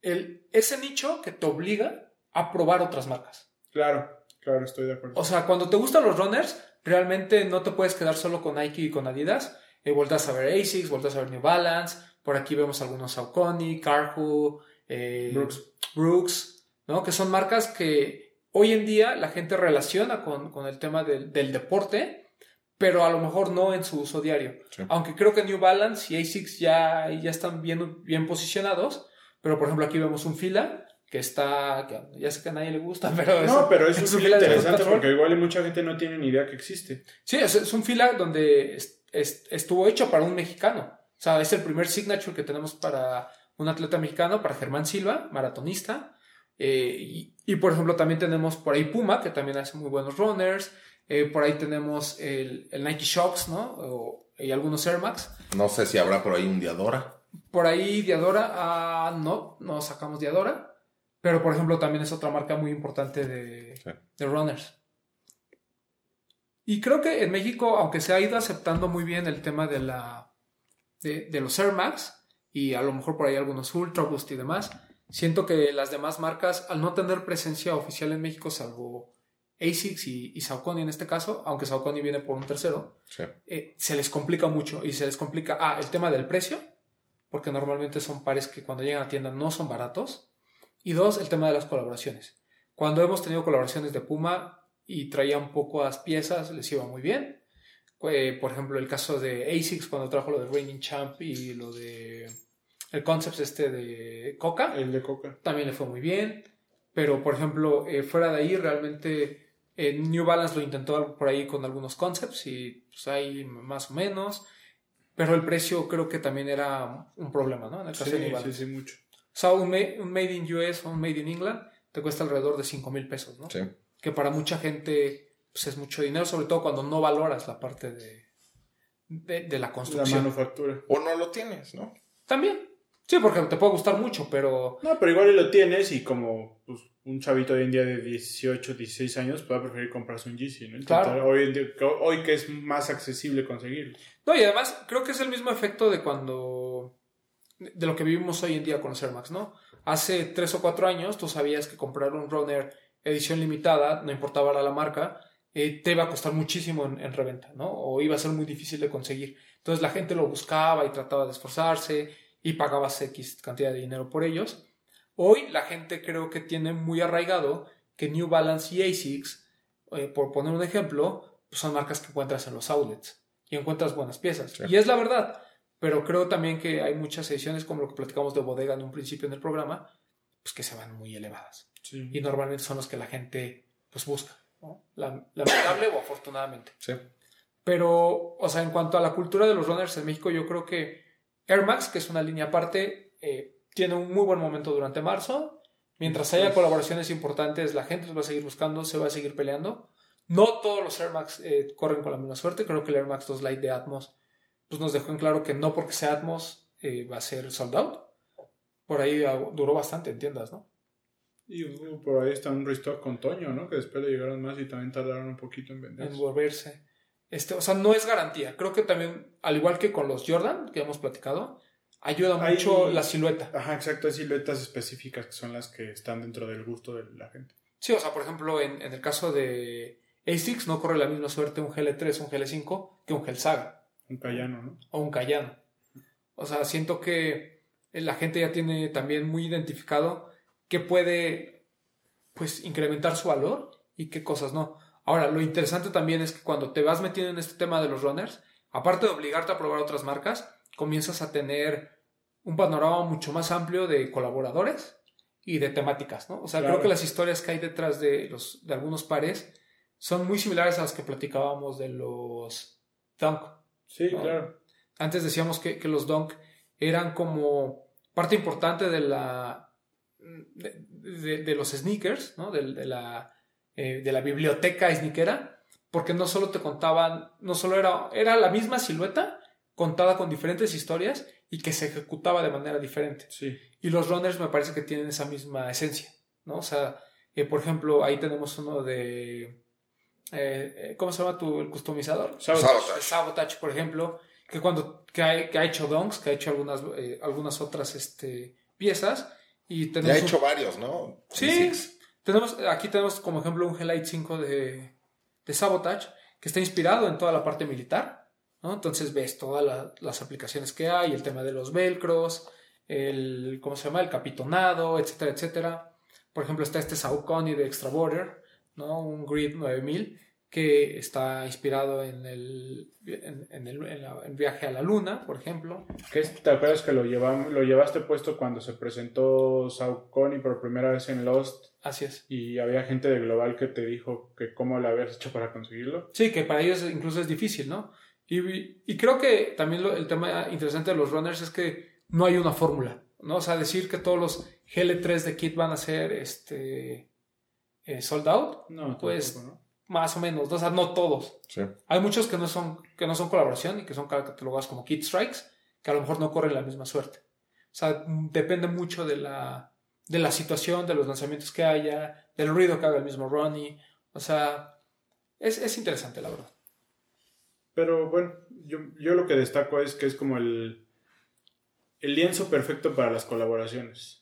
el, ese nicho que te obliga a probar otras marcas. Claro, claro, estoy de acuerdo. O sea, cuando te gustan los runners, realmente no te puedes quedar solo con Nike y con Adidas. Eh, voltas a ver ASICS, voltas a ver New Balance. Por aquí vemos algunos Saucony, Carhu, eh, Brooks. Brooks, ¿no? Que son marcas que hoy en día la gente relaciona con, con el tema del, del deporte, pero a lo mejor no en su uso diario. Sí. Aunque creo que New Balance y ASICS ya, ya están bien, bien posicionados. Pero por ejemplo aquí vemos un fila que está, que ya sé que a nadie le gusta, [laughs] pero es, No, pero es un es fila de interesante porque igual y mucha gente no tiene ni idea que existe. Sí, es, es un fila donde es- es- estuvo hecho para un mexicano. O sea, es el primer signature que tenemos para un atleta mexicano, para Germán Silva, maratonista. Eh, y, y, por ejemplo, también tenemos por ahí Puma, que también hace muy buenos runners. Eh, por ahí tenemos el, el Nike Shocks, ¿no? O- y algunos Air Max. No sé si habrá por ahí un Diadora. Por ahí Diadora, ah, no, no sacamos Diadora. Pero, por ejemplo, también es otra marca muy importante de, Sí. de runners. Y creo que en México, aunque se ha ido aceptando muy bien el tema de la de, de los Air Max y a lo mejor por ahí algunos Ultra Boost y demás, siento que las demás marcas, al no tener presencia oficial en México, salvo ASICS y, y Saucony en este caso, aunque Saucony viene por un tercero, Sí. eh, se les complica mucho y se les complica, ah, el tema del precio, porque normalmente son pares que cuando llegan a tienda no son baratos, y dos, el tema de las colaboraciones. Cuando hemos tenido colaboraciones de Puma y traían pocas piezas, les iba muy bien. Eh, por ejemplo, el caso de ASICS cuando trajo lo de Reigning Champ y lo de el Concepts este de Coca El de Coca. también le fue muy bien. Pero, por ejemplo, eh, fuera de ahí, realmente eh, New Balance lo intentó por ahí con algunos concepts y pues ahí más o menos. pero el precio creo que también era un problema, ¿no? En el caso de New Sí, Balance. sí, sí, mucho. O sea, un, ma- un Made in US o un Made in England te cuesta alrededor de 5 mil pesos, ¿no? Sí. Que para mucha gente pues, es mucho dinero, sobre todo cuando no valoras la parte de, de, de la La construcción. manufactura. O no lo tienes, ¿no? También. Sí, porque te puede gustar mucho, pero No, pero igual lo tienes y como pues, un chavito hoy en día de 18, 16 años puede preferir comprarse un Yeezy, ¿no? Intentar- Claro. Hoy, en día- hoy que es más accesible conseguirlo. No, y además creo que es el mismo efecto de cuando. De lo que vivimos hoy en día con los Air Max, ¿no? Hace tres o cuatro años tú sabías que comprar un runner edición limitada, no importaba la marca, eh, te iba a costar muchísimo en, en reventa, ¿no? O iba a ser muy difícil de conseguir. Entonces la gente lo buscaba y trataba de esforzarse y pagabas X cantidad de dinero por ellos. Hoy la gente creo que tiene muy arraigado que New Balance y ASICS, eh, por poner un ejemplo, pues son marcas que encuentras en los outlets y encuentras buenas piezas. Sí. Y es la verdad, pero creo también que hay muchas ediciones, como lo que platicamos de bodega en un principio en el programa, pues que se van muy elevadas. Sí. Y normalmente son los que la gente pues busca, ¿no? Lam- Lamentable o afortunadamente. Sí. Pero, o sea, en cuanto a la cultura de los runners en México, yo creo que Air Max, que es una línea aparte, eh, tiene un muy buen momento durante marzo. Mientras haya colaboraciones importantes, la gente los va a seguir buscando, se va a seguir peleando. No todos los Air Max eh, corren con la misma suerte. Creo que el Air Max 2 Lite de Atmos pues nos dejó en claro que no porque sea Atmos eh, va a ser sold out. Por ahí ah, duró bastante en tiendas, ¿no? Y uh, por ahí está un restock con Toño, ¿no? Que después le llegaron más y también tardaron un poquito en vender. en volverse. Este, o sea, no es garantía. Creo que también, al igual que con los Jordan, que hemos platicado, ayuda Hay- mucho la silueta. Ajá, exacto, hay siluetas específicas que son las que están dentro del gusto de la gente. Sí, o sea, por ejemplo, en, en el caso de ASICS no corre la misma suerte un GL3 o un GL5 que un GL Saga Un Cayano, ¿no? o un Cayano. O sea, siento que la gente ya tiene también muy identificado qué puede, pues, incrementar su valor y qué cosas no. Ahora, lo interesante también es que cuando te vas metiendo en este tema de los runners, aparte de obligarte a probar otras marcas, comienzas a tener un panorama mucho más amplio de colaboradores y de temáticas, ¿no? O sea, Claro. creo que las historias que hay detrás de, los, de algunos pares son muy similares a las que platicábamos de los Dunk. Sí, No. claro. Antes decíamos que, que los Dunk eran como parte importante de la de, de- de los sneakers, ¿no? De, de la, eh, de la biblioteca sneakera, porque no solo te contaban, no solo era, era la misma silueta contada con diferentes historias y que se ejecutaba de manera diferente. Sí. Y los runners me parece que tienen esa misma esencia, ¿no? O sea, eh, por ejemplo, ahí tenemos uno de... eh, eh, ¿Cómo se llama tu el customizador? Sabotage. Sabotage. Sabotage, por ejemplo, que cuando que ha, que ha hecho donks, que ha hecho algunas, eh, algunas otras este, piezas y Ya tenemos ha un- hecho varios, ¿no? Sí, Six. tenemos, aquí tenemos como ejemplo un G-Lite 5 de, de Sabotage que está inspirado en toda la parte militar, ¿no? Entonces ves todas la- las aplicaciones que hay, el tema de los velcros, el, ¿cómo se llama? El capitonado, etcétera, etcétera. Por ejemplo, está este Saucony de Extra Border, ¿no? Un Grid 9000 que está inspirado en el, en, en el en la- viaje a la luna, por ejemplo. ¿Qué ¿Te acuerdas que lo, llevam- lo llevaste puesto cuando se presentó Saucony por primera vez en Lost Así es. y había gente de Global que te dijo que cómo lo habías hecho para conseguirlo? Sí, que para ellos incluso es difícil, ¿no? Y, y creo que también lo- el tema interesante de los runners es que no hay una fórmula, ¿no? O sea, decir que todos los GL3 de kit van a ser este, eh, sold out, No, Pues- tampoco, ¿no? más o menos, ¿no? o sea, no todos. Sí. Hay muchos que no son, que no son colaboración y que son catalogados como kit strikes, que a lo mejor no corren la misma suerte. O sea, depende mucho de la, de la situación, de los lanzamientos que haya, del ruido que haga el mismo Ronnie. O sea, es, es interesante, la verdad. Pero bueno, yo, yo lo que destaco es que es como el, el lienzo perfecto para las colaboraciones.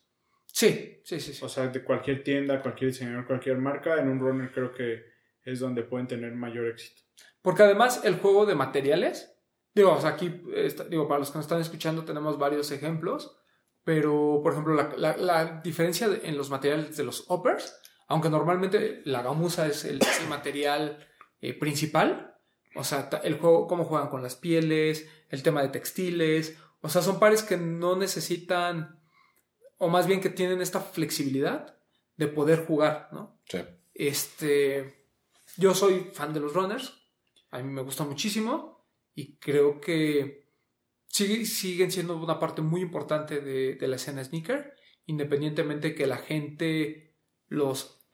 Sí, sí, sí. sí. O sea, de cualquier tienda, cualquier diseñador, cualquier marca, en un runner creo que es donde pueden tener mayor éxito. Porque además el juego de materiales, digo, o sea, aquí, está- digo, para los que nos están escuchando tenemos varios ejemplos, pero por ejemplo, la, la- la diferencia de- en los materiales de los uppers, aunque normalmente la gamuza es el, es el material eh, principal, o sea, el juego, cómo juegan con las pieles, el tema de textiles, o sea, son pares que no necesitan, o más bien que tienen esta flexibilidad de poder jugar, ¿no? Sí. Este, yo soy fan de los runners, a mí me gusta muchísimo y creo que sigue- siguen siendo una parte muy importante de, de la escena sneaker, independientemente que la gente los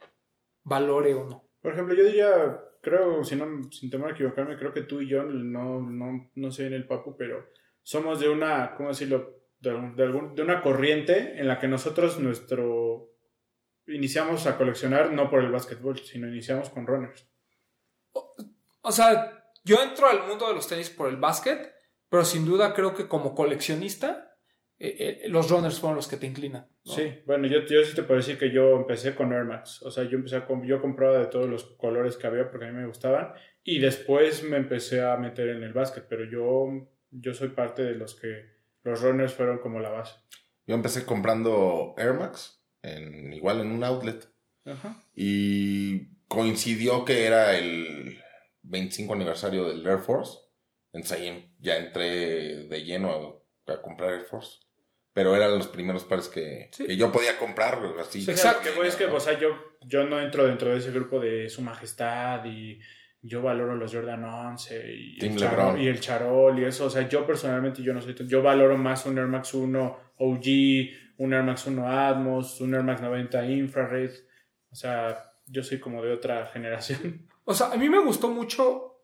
valore o no. Por ejemplo, yo diría, creo, si no, sin temor a equivocarme, creo que tú y yo, no, no, no sé en el papu, pero somos de una, ¿cómo decirlo? De, de, algún- de una corriente en la que nosotros nuestro iniciamos a coleccionar no por el básquetbol, sino iniciamos con runners. O sea, yo entro al mundo de los tenis por el básquet, pero sin duda creo que como coleccionista, eh, eh, los runners fueron los que te inclinan. ¿no? Sí, bueno, yo, yo sí te puedo decir que yo empecé con Air Max. O sea, yo empecé a yo compraba de todos los colores que había porque a mí me gustaban. Y después me empecé a meter en el básquet. Pero yo, yo soy parte de los que los runners fueron como la base. Yo empecé comprando Air Max, en, igual en un outlet. Ajá. Y coincidió que era el 25 aniversario del Air Force. Entonces ahí ya entré de lleno a, a comprar Air Force. Pero eran los primeros pares que, Sí. que yo podía comprar. Así. Sí, Exacto. exacto. Que, voy es que, o sea, yo, yo no entro dentro de ese grupo de Su Majestad y yo valoro los Jordan 11 y, el, Charol, y el Charol y eso. O sea, yo personalmente yo no soy... Yo valoro más un Air Max 1 OG, un Air Max 1 Atmos, un Air Max 90 Infrared. O sea, yo soy como de otra generación. [laughs] O sea, a mí me gustó mucho,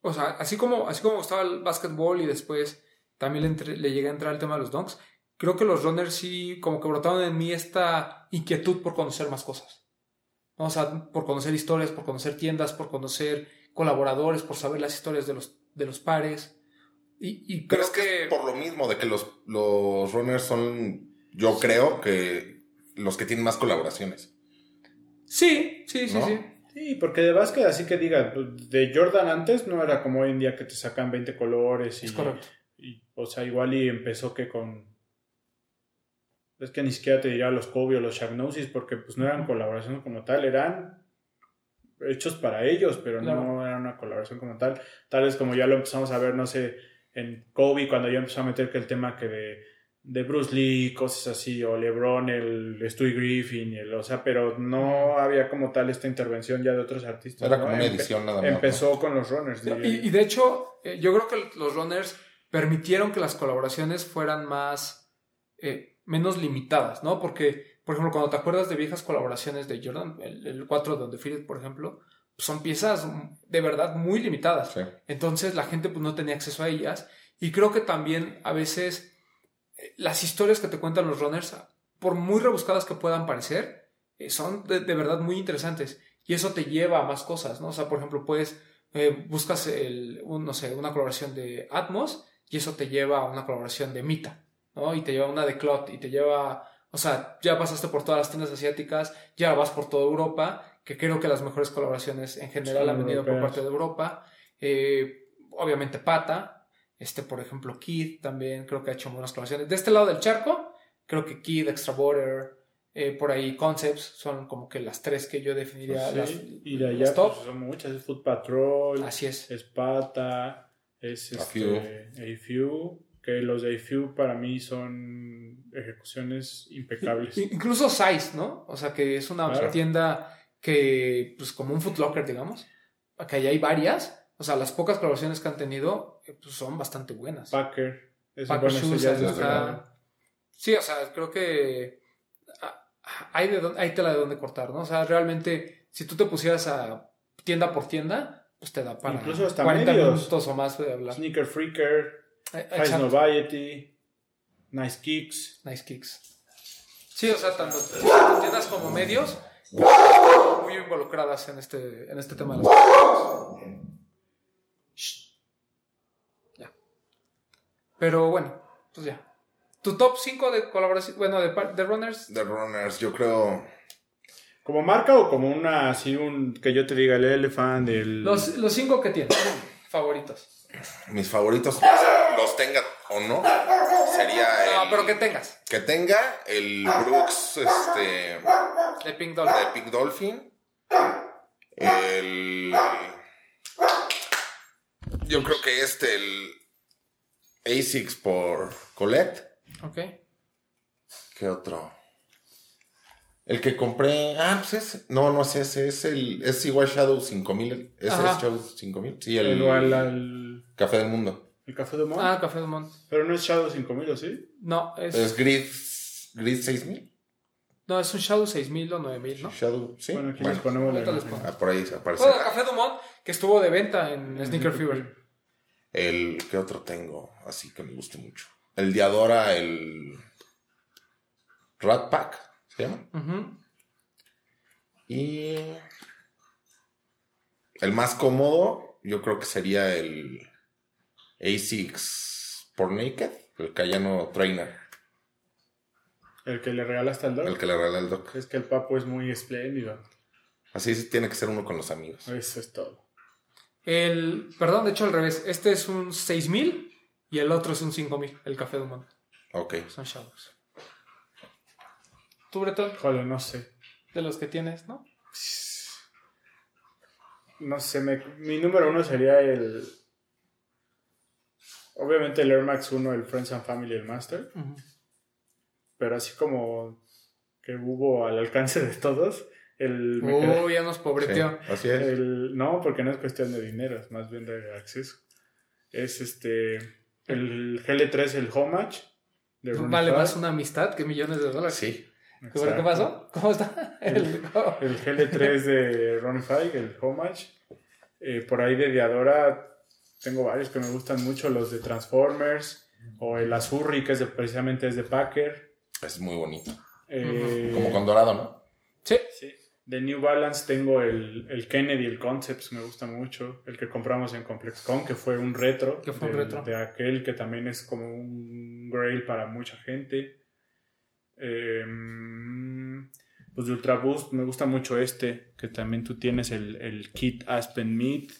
o sea, así como, así como me gustaba el básquetbol y después también le, llegué a entrar al tema de los dunks, creo que los runners sí como que brotaron en mí esta inquietud por conocer más cosas. ¿No? O sea, por conocer historias, por conocer tiendas, por conocer colaboradores, por saber las historias de los, de los pares. Y, y Pero creo es que, que... es por lo mismo de que los, los runners son, yo creo que los que tienen más colaboraciones. Sí, sí, sí, ¿No? sí. Sí, porque de básquet, así que diga, de Jordan antes no era como hoy en día que te sacan 20 colores y, Es correcto. y, o sea, igual y empezó que con es que ni siquiera te diría los Kobe o los Shagnosis porque pues no eran colaboraciones como tal, eran hechos para ellos, pero Claro. no era una colaboración como tal. Tal vez como ya lo empezamos a ver, no sé, en Kobe cuando ya empezó a meter que el tema que de, de Bruce Lee, cosas así, o LeBron, el Stewie Griffin, y el, o sea, pero no había como tal esta intervención ya de otros artistas. Era ¿no? como una edición nada más. ¿no? Empezó con los runners. y de hecho, eh, yo creo que los runners permitieron que las colaboraciones fueran más, eh, menos limitadas, ¿no? Porque, por ejemplo, cuando te acuerdas de viejas colaboraciones de Jordan, el, el 4 de Undefeated, por ejemplo, pues son piezas de verdad muy limitadas. Sí. Entonces la gente pues no tenía acceso a ellas. Y creo que también a veces eh, las historias que te cuentan los runners, por muy rebuscadas que puedan parecer, eh, son de, de verdad muy interesantes. Y eso te lleva a más cosas, ¿no? O sea, por ejemplo, puedes, eh, buscas el, un, no sé, una colaboración de Atmos y eso te lleva a una colaboración de Mita, ¿no? Y te lleva a una de Clot y te lleva, o sea, ya pasaste por todas las tiendas asiáticas, ya vas por toda Europa, que creo que las mejores colaboraciones en general han venido por parte de Europa. Eh, obviamente Pata, este, por ejemplo, Kid también creo que ha hecho buenas colaboraciones. De este lado del charco, creo que Kid, Extra Border, eh, por ahí Concepts son como que las tres que yo definiría Pues las, y de allá las top. pues, son muchas, es Foot Patrol, Así es. es Pata, es A este, A-Few, que los de A-Few para mí son ejecuciones impecables. Incluso Size, ¿no? O sea, que es una Claro. tienda que, pues como un Foot Locker, digamos, que ahí hay varias. O sea, las pocas colaboraciones que han tenido eh, pues son bastante buenas. Packer, ese, Packer Shoes ya es Sí, o sea, creo que ah, hay, de dónde- hay tela de dónde cortar, ¿no? O sea, realmente, si tú te pusieras a tienda por tienda, pues te da para Incluso hasta 40 medios. minutos o más de hablar. Sneaker Freaker, High. Noviety, Nice Kicks. Nice kicks. Sí, o sea, tanto tiendas como medios muy involucradas en este, en este tema de las Shh. Ya. Pero bueno, pues ya. Tu top 5 de colaboración, bueno, de, par- de runners. The Runners, yo creo. ¿Como marca o como una, así un, que yo te diga, el Elephant, el... Los, los cinco que tienes, favoritos. Mis favoritos, los tenga o no, sería el, No, pero que tengas. que tenga el Brooks este, De Pink Dolphin. de Pink Dolphin. El. Yo creo que este, el ASICS por Collect. Ok. ¿Qué otro? El que compré. Ah, pues ese. No, no es ese. Es el. Es igual Shadow 5000. Ese Ajá. es Shadow 5000. Sí, el. el, el- el- Café del Mundo. El Café de Mont. Ah, Café Dumont. Pero no es Shadow 5000, ¿o sí? No, es, Es Grid, Grid 6000. no, es un Shadow 6000 o 9000, ¿no? Shadow, sí. Bueno, aquí Bueno, les ponemos la les pongo. ah, por ahí aparece. Bueno, Café Dumont, que estuvo de venta en Sneaker Fever. El ¿qué otro tengo? Así que me gusta mucho. El Diadora, el Rat Pack, ¿se llama? Ujú. Y el más cómodo, yo creo que sería el ASICS por Naked, el Cayano Trainer, El que le regalaste al dog. el que le regala el doc. Es que el papo es muy espléndido. Así sí tiene que ser uno con los amigos. Eso es todo. El, perdón, de hecho al revés. Este es un 6000 y el otro es un 5000, el Café Dumont. Ok. Son Shadows. ¿Tú, Bretón? Joder, no sé. De los que tienes, ¿no? No sé, me- mi número uno sería el. Obviamente el Air Max 1, el Friends and Family, el Master. Pero así como que hubo al alcance de todos, el. Uy, ya nos Sí, pobreteó. así es. el- no, porque no es cuestión de dinero, es más bien de acceso. Es este. El GL3, el Homage. de Vale más una amistad que millones de dólares. Sí. ¿Pero qué pasó? ¿Cómo está? [laughs] El, El GL3 de Ronnie Five, el Homage. Eh, por ahí de Diadora tengo varios que me gustan mucho, los de Transformers. O el Azurri, que es de, precisamente es de Packer. Es muy bonito. Eh, Como con dorado, ¿no? Sí. sí. De New Balance tengo el, el Kennedy, el Concepts, me gusta mucho. El que compramos en ComplexCon, que fue un retro. Que fue un del- retro. De aquel que también es como un grail para mucha gente. Eh, pues de Ultra Boost me gusta mucho este, que también tú tienes el, el Kit Aspen Meat.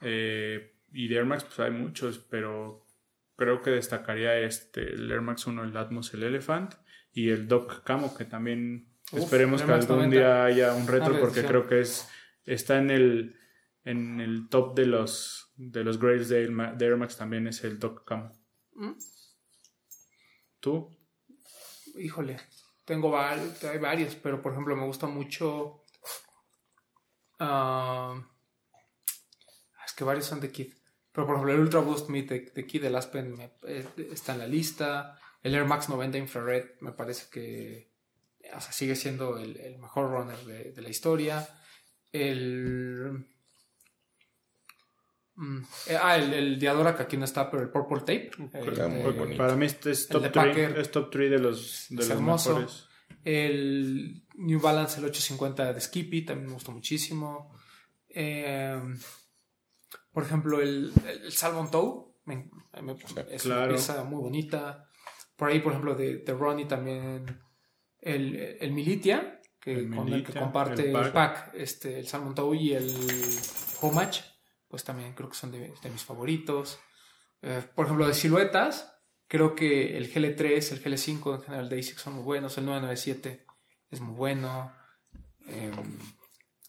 Eh, y de Air Max pues hay muchos, pero creo que destacaría este, el Air Max 1, el Atmos, el Elephant. Y el Doc Camo, que también Uf, esperemos que algún 90. día haya un retro, porque creo que es está en el en el top de los de los grades de Air, Ma- de Air Max también es el Doc Camo. Mm. ¿Tú? Híjole, tengo varios, hay varios, pero por ejemplo me gusta mucho. ah, es que varios son de Kid. Pero por ejemplo, el Ultra Boost Meet de, de Kid, el Aspen, eh, está en la lista. El Air Max 90 Infrared me parece que o sea, sigue siendo el, el mejor runner de, de la historia. El. Mm, eh, ah, el, el Diadora que aquí no está, pero el Purple Tape. el bonito. Para mí este es El top de 3, Packer. es top 3 de los de Es los hermoso. mejores. El New Balance, el 850 de Skippy, también me gustó muchísimo. Eh, por ejemplo, el, el Salmon Toe, me- me- es claro. una pieza muy bonita. Por ahí, por ejemplo, de, de Ronnie también el, el Militia, que, El con el que comparte el el pack. pack, este, el Salmon Toe y el Homage, pues también creo que son de, de mis favoritos. Eh, por ejemplo, de siluetas, creo que el GL3, el GL5, en general de ASIC son muy buenos. El 997 es muy bueno. Eh,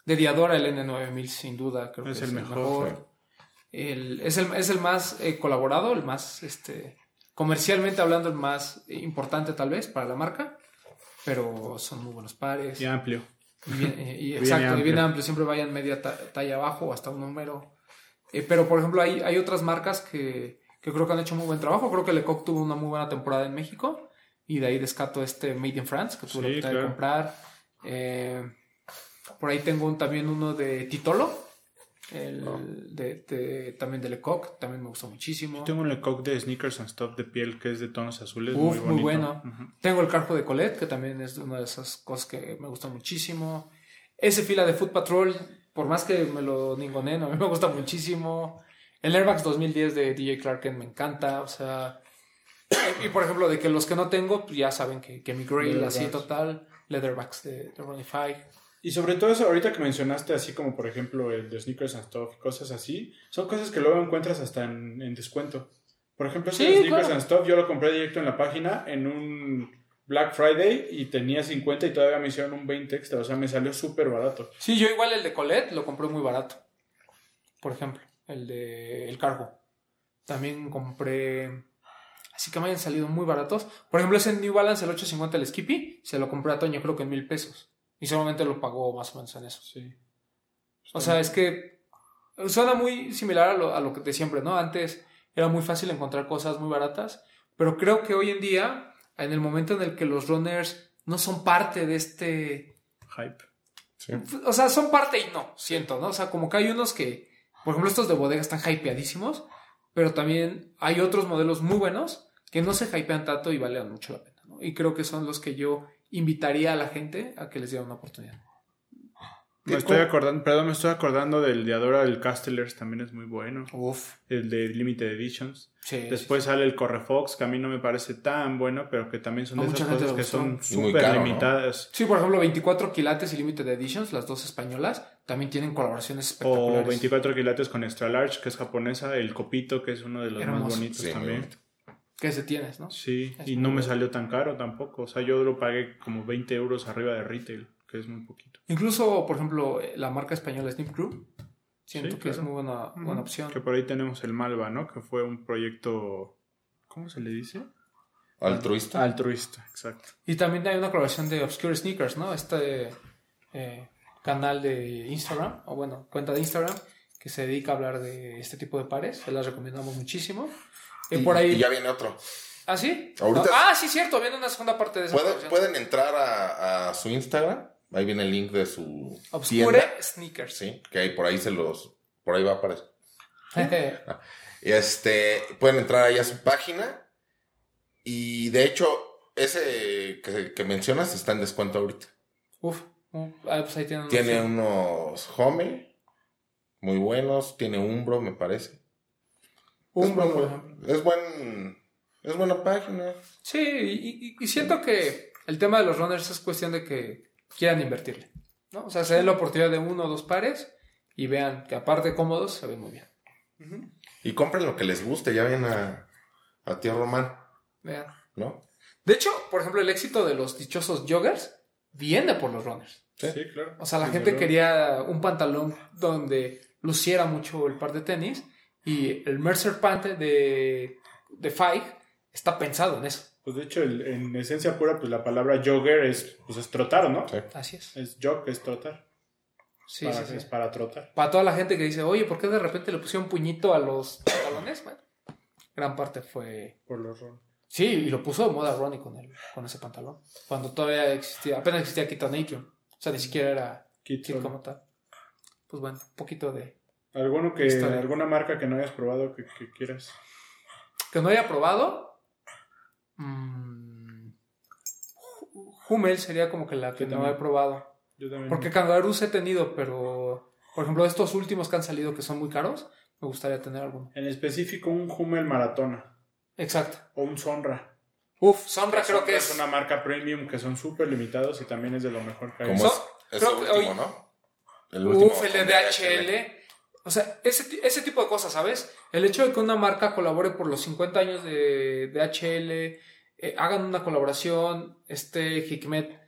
de Diadora, el N9000 sin duda, creo Es que el es el mejor. El- es, el, es el más eh, colaborado, el más, este, comercialmente hablando, el más importante tal vez para la marca. Pero son muy buenos pares. Y amplio. Y bien- eh, y [laughs] exacto, y amplio. bien amplio, siempre vayan media ta- talla abajo o hasta un número. Eh, pero, por ejemplo, hay, hay otras marcas que, que creo que han hecho muy buen trabajo. Creo que Lecoq tuvo una muy buena temporada en México. Y de ahí descato este Made in France, que tuve la Sí, de claro. comprar. Eh, por ahí tengo un- también uno de Titolo. El Oh. de, de- también de Lecoq, también me gustó muchísimo. Tengo un Lecoq de Sneakers and Stuff de piel que es de tonos azules. Uf, muy, muy, bueno. Tengo el cargo de Colette, que también es una de esas cosas que me gustan muchísimo. Ese fila de Foot Patrol, por más que me lo ningoneen, a mí me gusta muchísimo. El Air Max 2010 de DJ Clarken me encanta, o sea... Y por ejemplo, de que los que no tengo, pues ya saben que, que mi grail así total, Leatherbacks de, de Ronnie Five. Y sobre todo eso, ahorita que mencionaste, así como por ejemplo el de Sneakers and Stuff, cosas así, son cosas que luego encuentras hasta en, en descuento. Por ejemplo, ese Sí, de Sneakers claro. and Stuff yo lo compré directo en la página en un Black Friday y tenía 50 y todavía me hicieron un 20 extra, o sea, me salió súper barato. Sí, yo igual el de Colette lo compré muy barato. Por ejemplo, el de el cargo. También compré. Así que me hayan salido muy baratos. Por ejemplo, ese New Balance, el 850, el Skippy, se lo compré a Toño, creo que en mil pesos. Y solamente lo pagó más o menos en eso. Sí. O sea, es que suena muy similar a lo, a lo que de siempre, ¿no? Antes era muy fácil encontrar cosas muy baratas, pero creo que hoy en día, en el momento en el que los runners no son parte de este Hype. Sí. o sea, son parte y no, siento, ¿no? O sea, como que hay unos que, por ejemplo, estos de bodega están hypeadísimos, pero también hay otros modelos muy buenos que no se hypean tanto y valen mucho la pena, ¿no? Y creo que son los que yo invitaría a la gente a que les diera una oportunidad. Me estoy acordando, perdón, me estoy acordando del de Adora, el Castellers también es muy bueno. Uf. El de Limited Editions. Sí, Después sale el Correfox, que a mí no me parece tan bueno, pero que también son de esas cosas que son súper limitadas. Sí, por ejemplo, 24 quilates y Limited Editions, las dos españolas, también tienen colaboraciones O espectaculares. 24 quilates con Extra Large, que es japonesa. El Copito, que es uno de los Hermoso. más bonitos Sí, también. bonito. Que se tienes, ¿no? Sí, Es y no me salió tan caro tampoco. O sea, yo lo pagué como 20 euros arriba de retail, que es muy poquito. Incluso, por ejemplo, la marca española Snip Crew, siento Sí, que es muy buena, buena opción. Que por ahí tenemos el Malva, ¿no? Que fue un proyecto. ¿Cómo se le dice? Altruista. Altruista, exacto. Y también hay una colaboración de Obscure Sneakers, ¿no? Este eh, canal de Instagram, o bueno, cuenta de Instagram, que se dedica a hablar de este tipo de pares. Se las recomendamos muchísimo. Eh, Y- por ahí. y ya viene otro. ¿Ah, sí? Ahorita- Ah, sí, cierto. Viene una segunda parte de esa Pueden, pueden entrar a, a su Instagram. Ahí viene el link de su Obscure tienda. Sneakers. Sí, que ahí por ahí se los. Por ahí va a aparecer. Y [laughs] este. Pueden entrar ahí a su página. Y de hecho, ese que, que mencionas está en descuento ahorita. Uf. Ah, pues ahí tienen Tiene unos Home muy buenos. Tiene Umbro, me parece. Umbro, es, por ejemplo. es buen. Es buena página. Sí, y, y- y siento que el tema de los runners es cuestión de que quieran invertirle. ¿no? O sea, se den la oportunidad de uno o dos pares y vean que aparte de cómodos se ven muy bien. Y compren lo que les guste. Ya ven a, a tío Román, Vean. ¿no? De hecho, por ejemplo, el éxito de los dichosos joggers viene por los runners. Sí. Sí, claro. O sea, la gente quería un pantalón donde luciera mucho el par de tenis y el Mercer Pant de, de Five está pensado en eso. Pues de hecho, el- en esencia pura, pues la palabra jogger es, pues es trotar, ¿no? Sí. Así es. Es jog, es trotar. Sí, para, sí, sí. Es para trotar. Para toda la gente que dice, oye, ¿por qué de repente le pusieron puñito a los pantalones? Bueno, gran parte fue... Por los ron. Sí, y lo puso de moda Ronnie con, el, con ese pantalón. Cuando todavía existía, apenas existía Kitanation. O sea, ni siquiera era Sol. como tal. Pues bueno, un poquito de... ¿Alguno que, Historia. ¿Alguna marca que no hayas probado que, que quieras? Que no haya probado... mm, Hu- Hummel sería como que la que Yo no también. he probado. Yo también. Porque kangaroos he tenido, pero... Por ejemplo, estos últimos que han salido que son muy caros, me gustaría tener alguno. En específico, un Hummel Maratona. Exacto. O un Sonra. Uf, Sombra creo Sonra que es... una marca premium que son súper limitados y también es de lo mejor que hay. Como Son- es, es creo el que último, hoy- ¿no? El último. Uf, el de DHL. O sea, ese, ti- ese tipo de cosas, ¿sabes? El hecho de que una marca colabore por los 50 años de DHL, eh, hagan una colaboración, este Hikmet,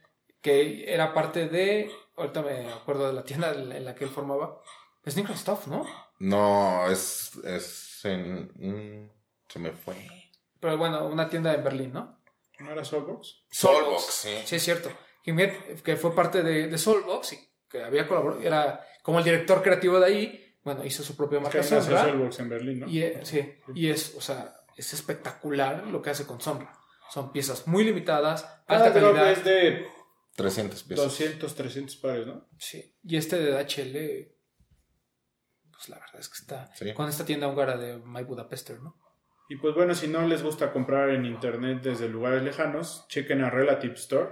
que era parte de, ahorita me acuerdo de la tienda en la- que él formaba, Sneaker Stuff, ¿no? No, es, es en... mm, se me fue. Pero bueno, una tienda en Berlín, ¿no? ¿No era Soulbox? Solbox, sí. Sí, es cierto. Hikmet, que fue parte de, de Soulbox y que había colaborado, era como el director creativo de ahí, bueno, hizo su propia Es que marca Sombra. En Berlín, ¿no? Y, eh, sí, y es, o sea, es espectacular lo que hace con Sombra. Son piezas muy limitadas, Cada alta drop calidad. es de 300 pesos. 200, 300 pares, ¿no? Sí. Y este de DHL, pues la verdad es que está Sí. con esta tienda húngara de My Budapester, ¿no? Y pues bueno, si no les gusta comprar en internet desde lugares lejanos, chequen a Relative Store.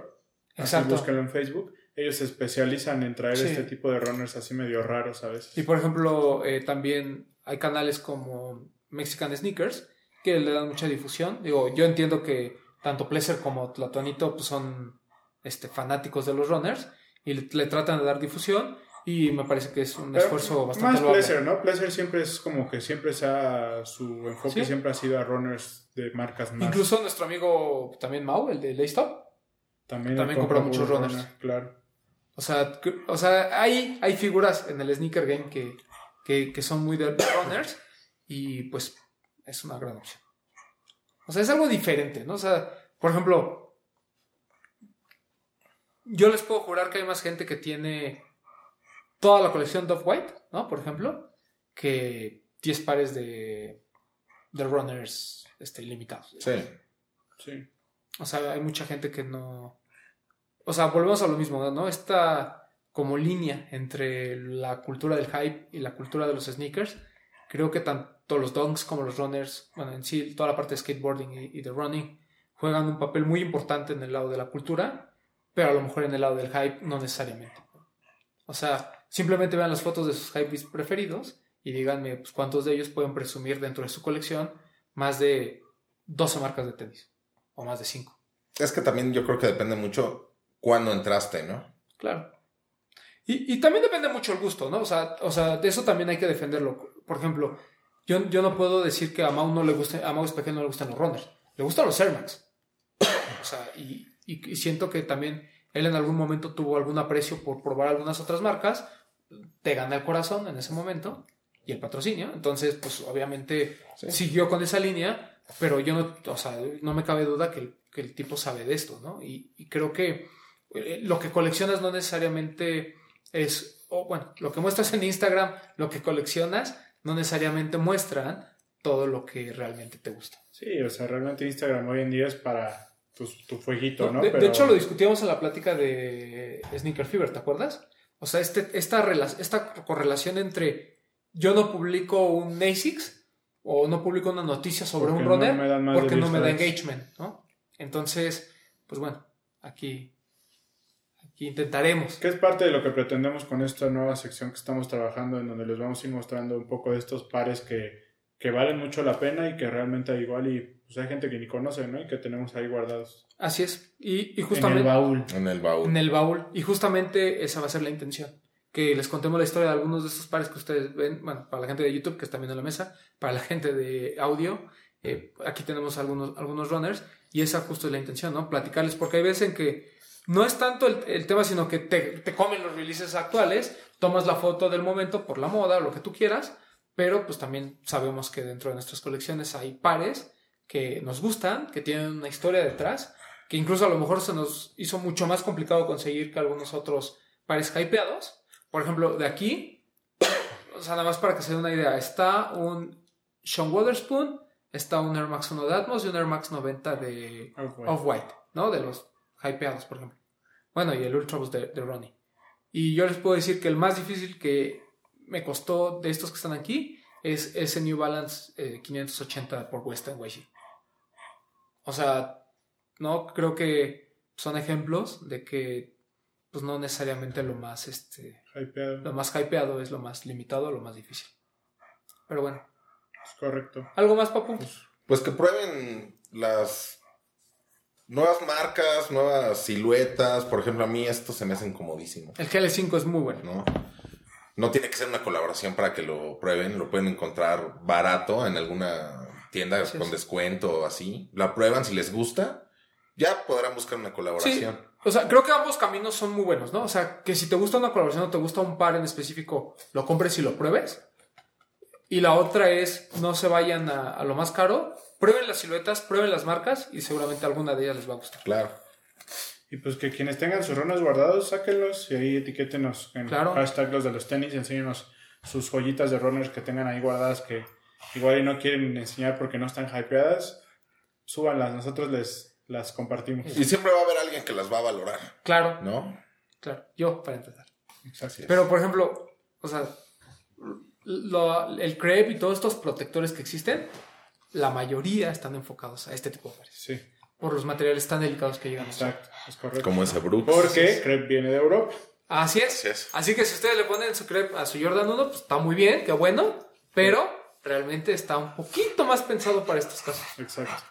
Así Exacto. búsquenlo en Facebook. Ellos se especializan en traer Sí. este tipo de runners así medio raros a veces. Y por ejemplo, eh, también hay canales como Mexican Sneakers que le dan mucha difusión. Digo, yo entiendo que tanto Pleasure como Tlatonito pues, son este, fanáticos de los runners y le, le tratan de dar difusión y me parece que es un Pero esfuerzo bastante Más loable. Pleasure, ¿no? Pleasure siempre es como que siempre sea su enfoque Sí. siempre ha sido a runners de marcas más. Incluso nuestro amigo también Mau, el de Laystop, también, también compra compra muchos runners. runner, Claro. O sea, o sea hay, hay figuras en el sneaker game que, que, que son muy de runners y pues es una gran opción. O sea, es algo diferente, ¿no? O sea, por ejemplo, yo les puedo jurar que hay más gente que tiene toda la colección de Off-White, ¿no? Por ejemplo, que 10 pares de, de runners este, limitados. Sí. Sí. O sea, hay mucha gente que no. O sea, volvemos a lo mismo, ¿no? Esta como línea entre la cultura del hype y la cultura de los sneakers. Creo que tanto los donks como los runners, bueno, en sí, toda la parte de skateboarding y, y de running, juegan un papel muy importante en el lado de la cultura, pero a lo mejor en el lado del hype no necesariamente. O sea, simplemente vean las fotos de sus hypebeats preferidos y díganme pues, cuántos de ellos pueden presumir dentro de su colección más de 12 marcas de tenis o más de 5. Es que también yo creo que depende mucho cuándo entraste, ¿no? Claro. Y, y también depende mucho el gusto, ¿no? O sea, o sea, de eso también hay que defenderlo. Por ejemplo, yo, yo no puedo decir que a Mau no le guste, a Mau Espejo no le gustan los runners. Le gustan los Air Max. O sea, y, y- siento que también él en algún momento tuvo algún aprecio por probar algunas otras marcas. Te gana el corazón en ese momento y el patrocinio. Entonces, pues obviamente Sí. siguió con esa línea, pero yo no, o sea, no me cabe duda que el, que el tipo sabe de esto, ¿no? Y, y creo que lo que coleccionas no necesariamente es, o bueno, lo que muestras en Instagram, lo que coleccionas, no necesariamente muestran todo lo que realmente te gusta. Sí, o sea, realmente Instagram hoy en día es para tu, tu fueguito, ¿no? de, de Pero- hecho, lo discutíamos en la plática de Sneaker Fever, ¿te acuerdas? O sea, este, esta, esta correlación entre yo no publico un ASICS o no publico una noticia sobre Porque un runner de porque no me da engagement, ¿no? Entonces, pues bueno, aquí intentaremos. Que es parte de lo que pretendemos con esta nueva sección que estamos trabajando, en donde les vamos a ir mostrando un poco de estos pares que, que valen mucho la pena y que realmente igual y pues hay gente que ni conoce, ¿no? Y que tenemos ahí guardados Así es. Y, y en el justamente baúl. En el baúl. en el baúl. Y justamente esa va a ser la intención. Que les contemos la historia de algunos de estos pares que ustedes ven. Bueno, para la gente de YouTube que está viendo la mesa, para la gente de audio, eh, aquí tenemos algunos, algunos runners. Y esa justo es la intención, ¿no? Platicarles, porque hay veces en que no es tanto el, el tema, sino que te, te comen los releases actuales, tomas la foto del momento por la moda o lo que tú quieras, pero pues también sabemos que dentro de nuestras colecciones hay pares que nos gustan, que tienen una historia detrás, que incluso a lo mejor se nos hizo mucho más complicado conseguir que algunos otros pares hypeados. Por ejemplo, de aquí, [coughs] o sea, nada más para que se den una idea, está un Sean Waterspoon, está un Air Max 1 de Atmos y un Air Max 90 de Off-White. Off-White, ¿no? De los hypeados, por ejemplo. Bueno, y el Ultraboost de, de Ronnie. Y yo les puedo decir que el más difícil que me costó de estos que están aquí es ese New Balance eh, 580 por Western YG. O sea, no creo que son ejemplos de que pues no necesariamente lo más este Hypeado. lo más hypeado es lo más limitado, lo más difícil. Pero bueno, Es correcto. algo más papu. Pues que prueben las nuevas marcas, nuevas siluetas. Por ejemplo, a mí estos se me hacen comodísimos, El GL5 es muy bueno. ¿no? No tiene que ser una colaboración para que lo prueben. Lo pueden encontrar barato en alguna tienda Sí, con sí. descuento o así. La prueban si les gusta. Ya podrán buscar una Sí, colaboración. o sea, creo que ambos caminos son muy buenos, ¿no? O sea, que si te gusta una colaboración o te gusta un par en específico, lo compres y lo pruebes. Y la otra es, no se vayan a, a lo más caro, prueben las siluetas, prueben las marcas y seguramente alguna de ellas les va a gustar. Claro. Y pues que quienes tengan sus runners guardados, sáquenlos y ahí etiquétenos en Claro. hashtag los de los tenis y enséñenos sus joyitas de runners que tengan ahí guardadas que igual y no quieren enseñar porque no están hypeadas. Súbanlas, nosotros les las compartimos. Y siempre va a haber alguien que las va a valorar, Claro, ¿no? claro, yo para empezar. Pero, por ejemplo, o sea, lo- el crepe y todos estos protectores que existen, la mayoría están enfocados a este tipo de pares. Sí, Por los materiales tan delicados que llegan exacto, es correcto. Como ese Brooks. Porque Crepe viene de Europa. Así es. Así es. Así que si ustedes le ponen su crepe a su Jordan 1, pues está muy bien, qué bueno, pero realmente está un poquito más pensado para estos casos. Exacto.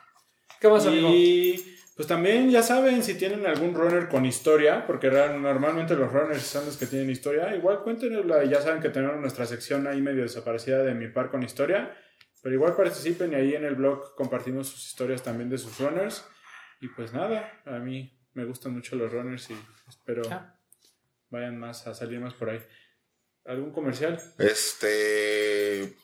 ¿Qué más, amigo? Y pues también ya saben si tienen algún runner con historia, porque normalmente los runners son los que tienen historia. Igual cuéntenosla y ya saben que tenemos nuestra sección ahí medio desaparecida de mi par con historia. Pero igual participen y ahí en el blog compartimos sus historias también de sus runners. Y pues nada, a mí me gustan mucho los runners y espero Ah. vayan más a salir más por ahí. ¿Algún comercial? Este,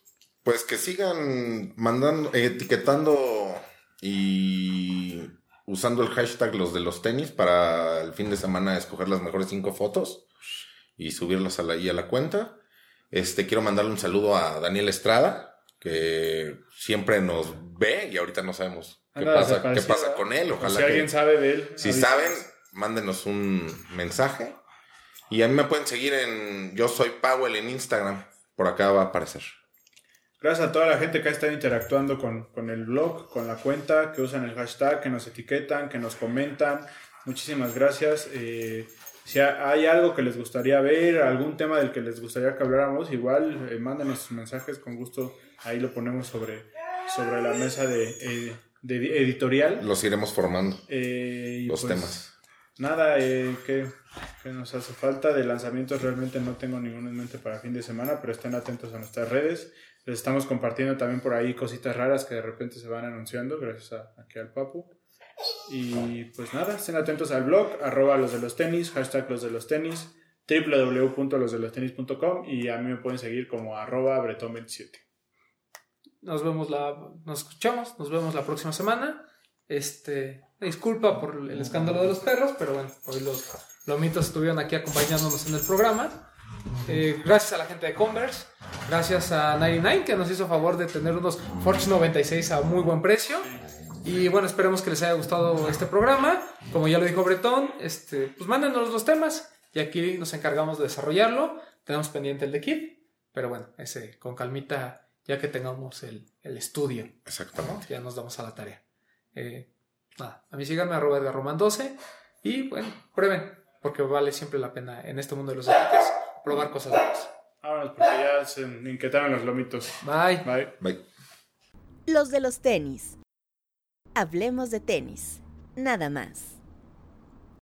pues que sigan mandando, etiquetando y usando el hashtag los de los tenis para el fin de semana escoger las mejores cinco fotos y subirlas a la, ahí a la cuenta. Este, quiero mandarle un saludo a Daniel Estrada, que siempre nos ve y ahorita no sabemos qué pasa, qué pasa con él. O Ojalá si que alguien sabe de él. si saben, mándenos un mensaje. Y a mí me pueden seguir en Yo Soy Powell en Instagram. Por acá va a aparecer. Gracias a toda la gente que ha estado interactuando con, con el blog, con la cuenta, que usan el hashtag, que nos etiquetan, que nos comentan. Muchísimas gracias. Eh, si ha- hay algo que les gustaría ver, algún tema del que les gustaría que habláramos, igual eh, mándenos sus mensajes, con gusto ahí lo ponemos sobre, sobre la mesa de, eh, de edi- editorial. Los iremos formando, Eh, los pues, temas. Nada, eh, que, que nos hace falta de lanzamientos. Realmente no tengo ninguno en mente para fin de semana, pero estén atentos a nuestras redes. Les estamos compartiendo también por ahí cositas raras que de repente se van anunciando, gracias a, aquí al Papu. Y pues nada, estén atentos al blog, arroba los de los tenis, hashtag los de los tenis, www.losdelostenis.com y a mí me pueden seguir como arroba bretón27. Nos vemos la, nos escuchamos, nos vemos la próxima semana. Este, disculpa por el escándalo de los perros, pero bueno, hoy los lomitos estuvieron aquí acompañándonos en el programa. Eh, gracias a la gente de Converse, gracias a 99 que nos hizo favor de tener unos Forge 96 a muy buen precio. Y bueno, esperemos que les haya gustado este programa. Como ya lo dijo Bretón, este, pues mándenos los temas y aquí nos encargamos de desarrollarlo. Tenemos pendiente el de Kid, pero bueno, ese con calmita ya que tengamos el, el estudio. ¿no? Exactamente. Ya nos damos a la tarea. Eh, nada, a mí síganme arroba Edgar Román 12 y bueno, prueben, porque vale siempre la pena en este mundo de los deportes probar cosas nuevas. Vámonos porque ya se inquietaron los lomitos. Bye. Bye. Bye. Los de los tenis. Hablemos de tenis. Nada más.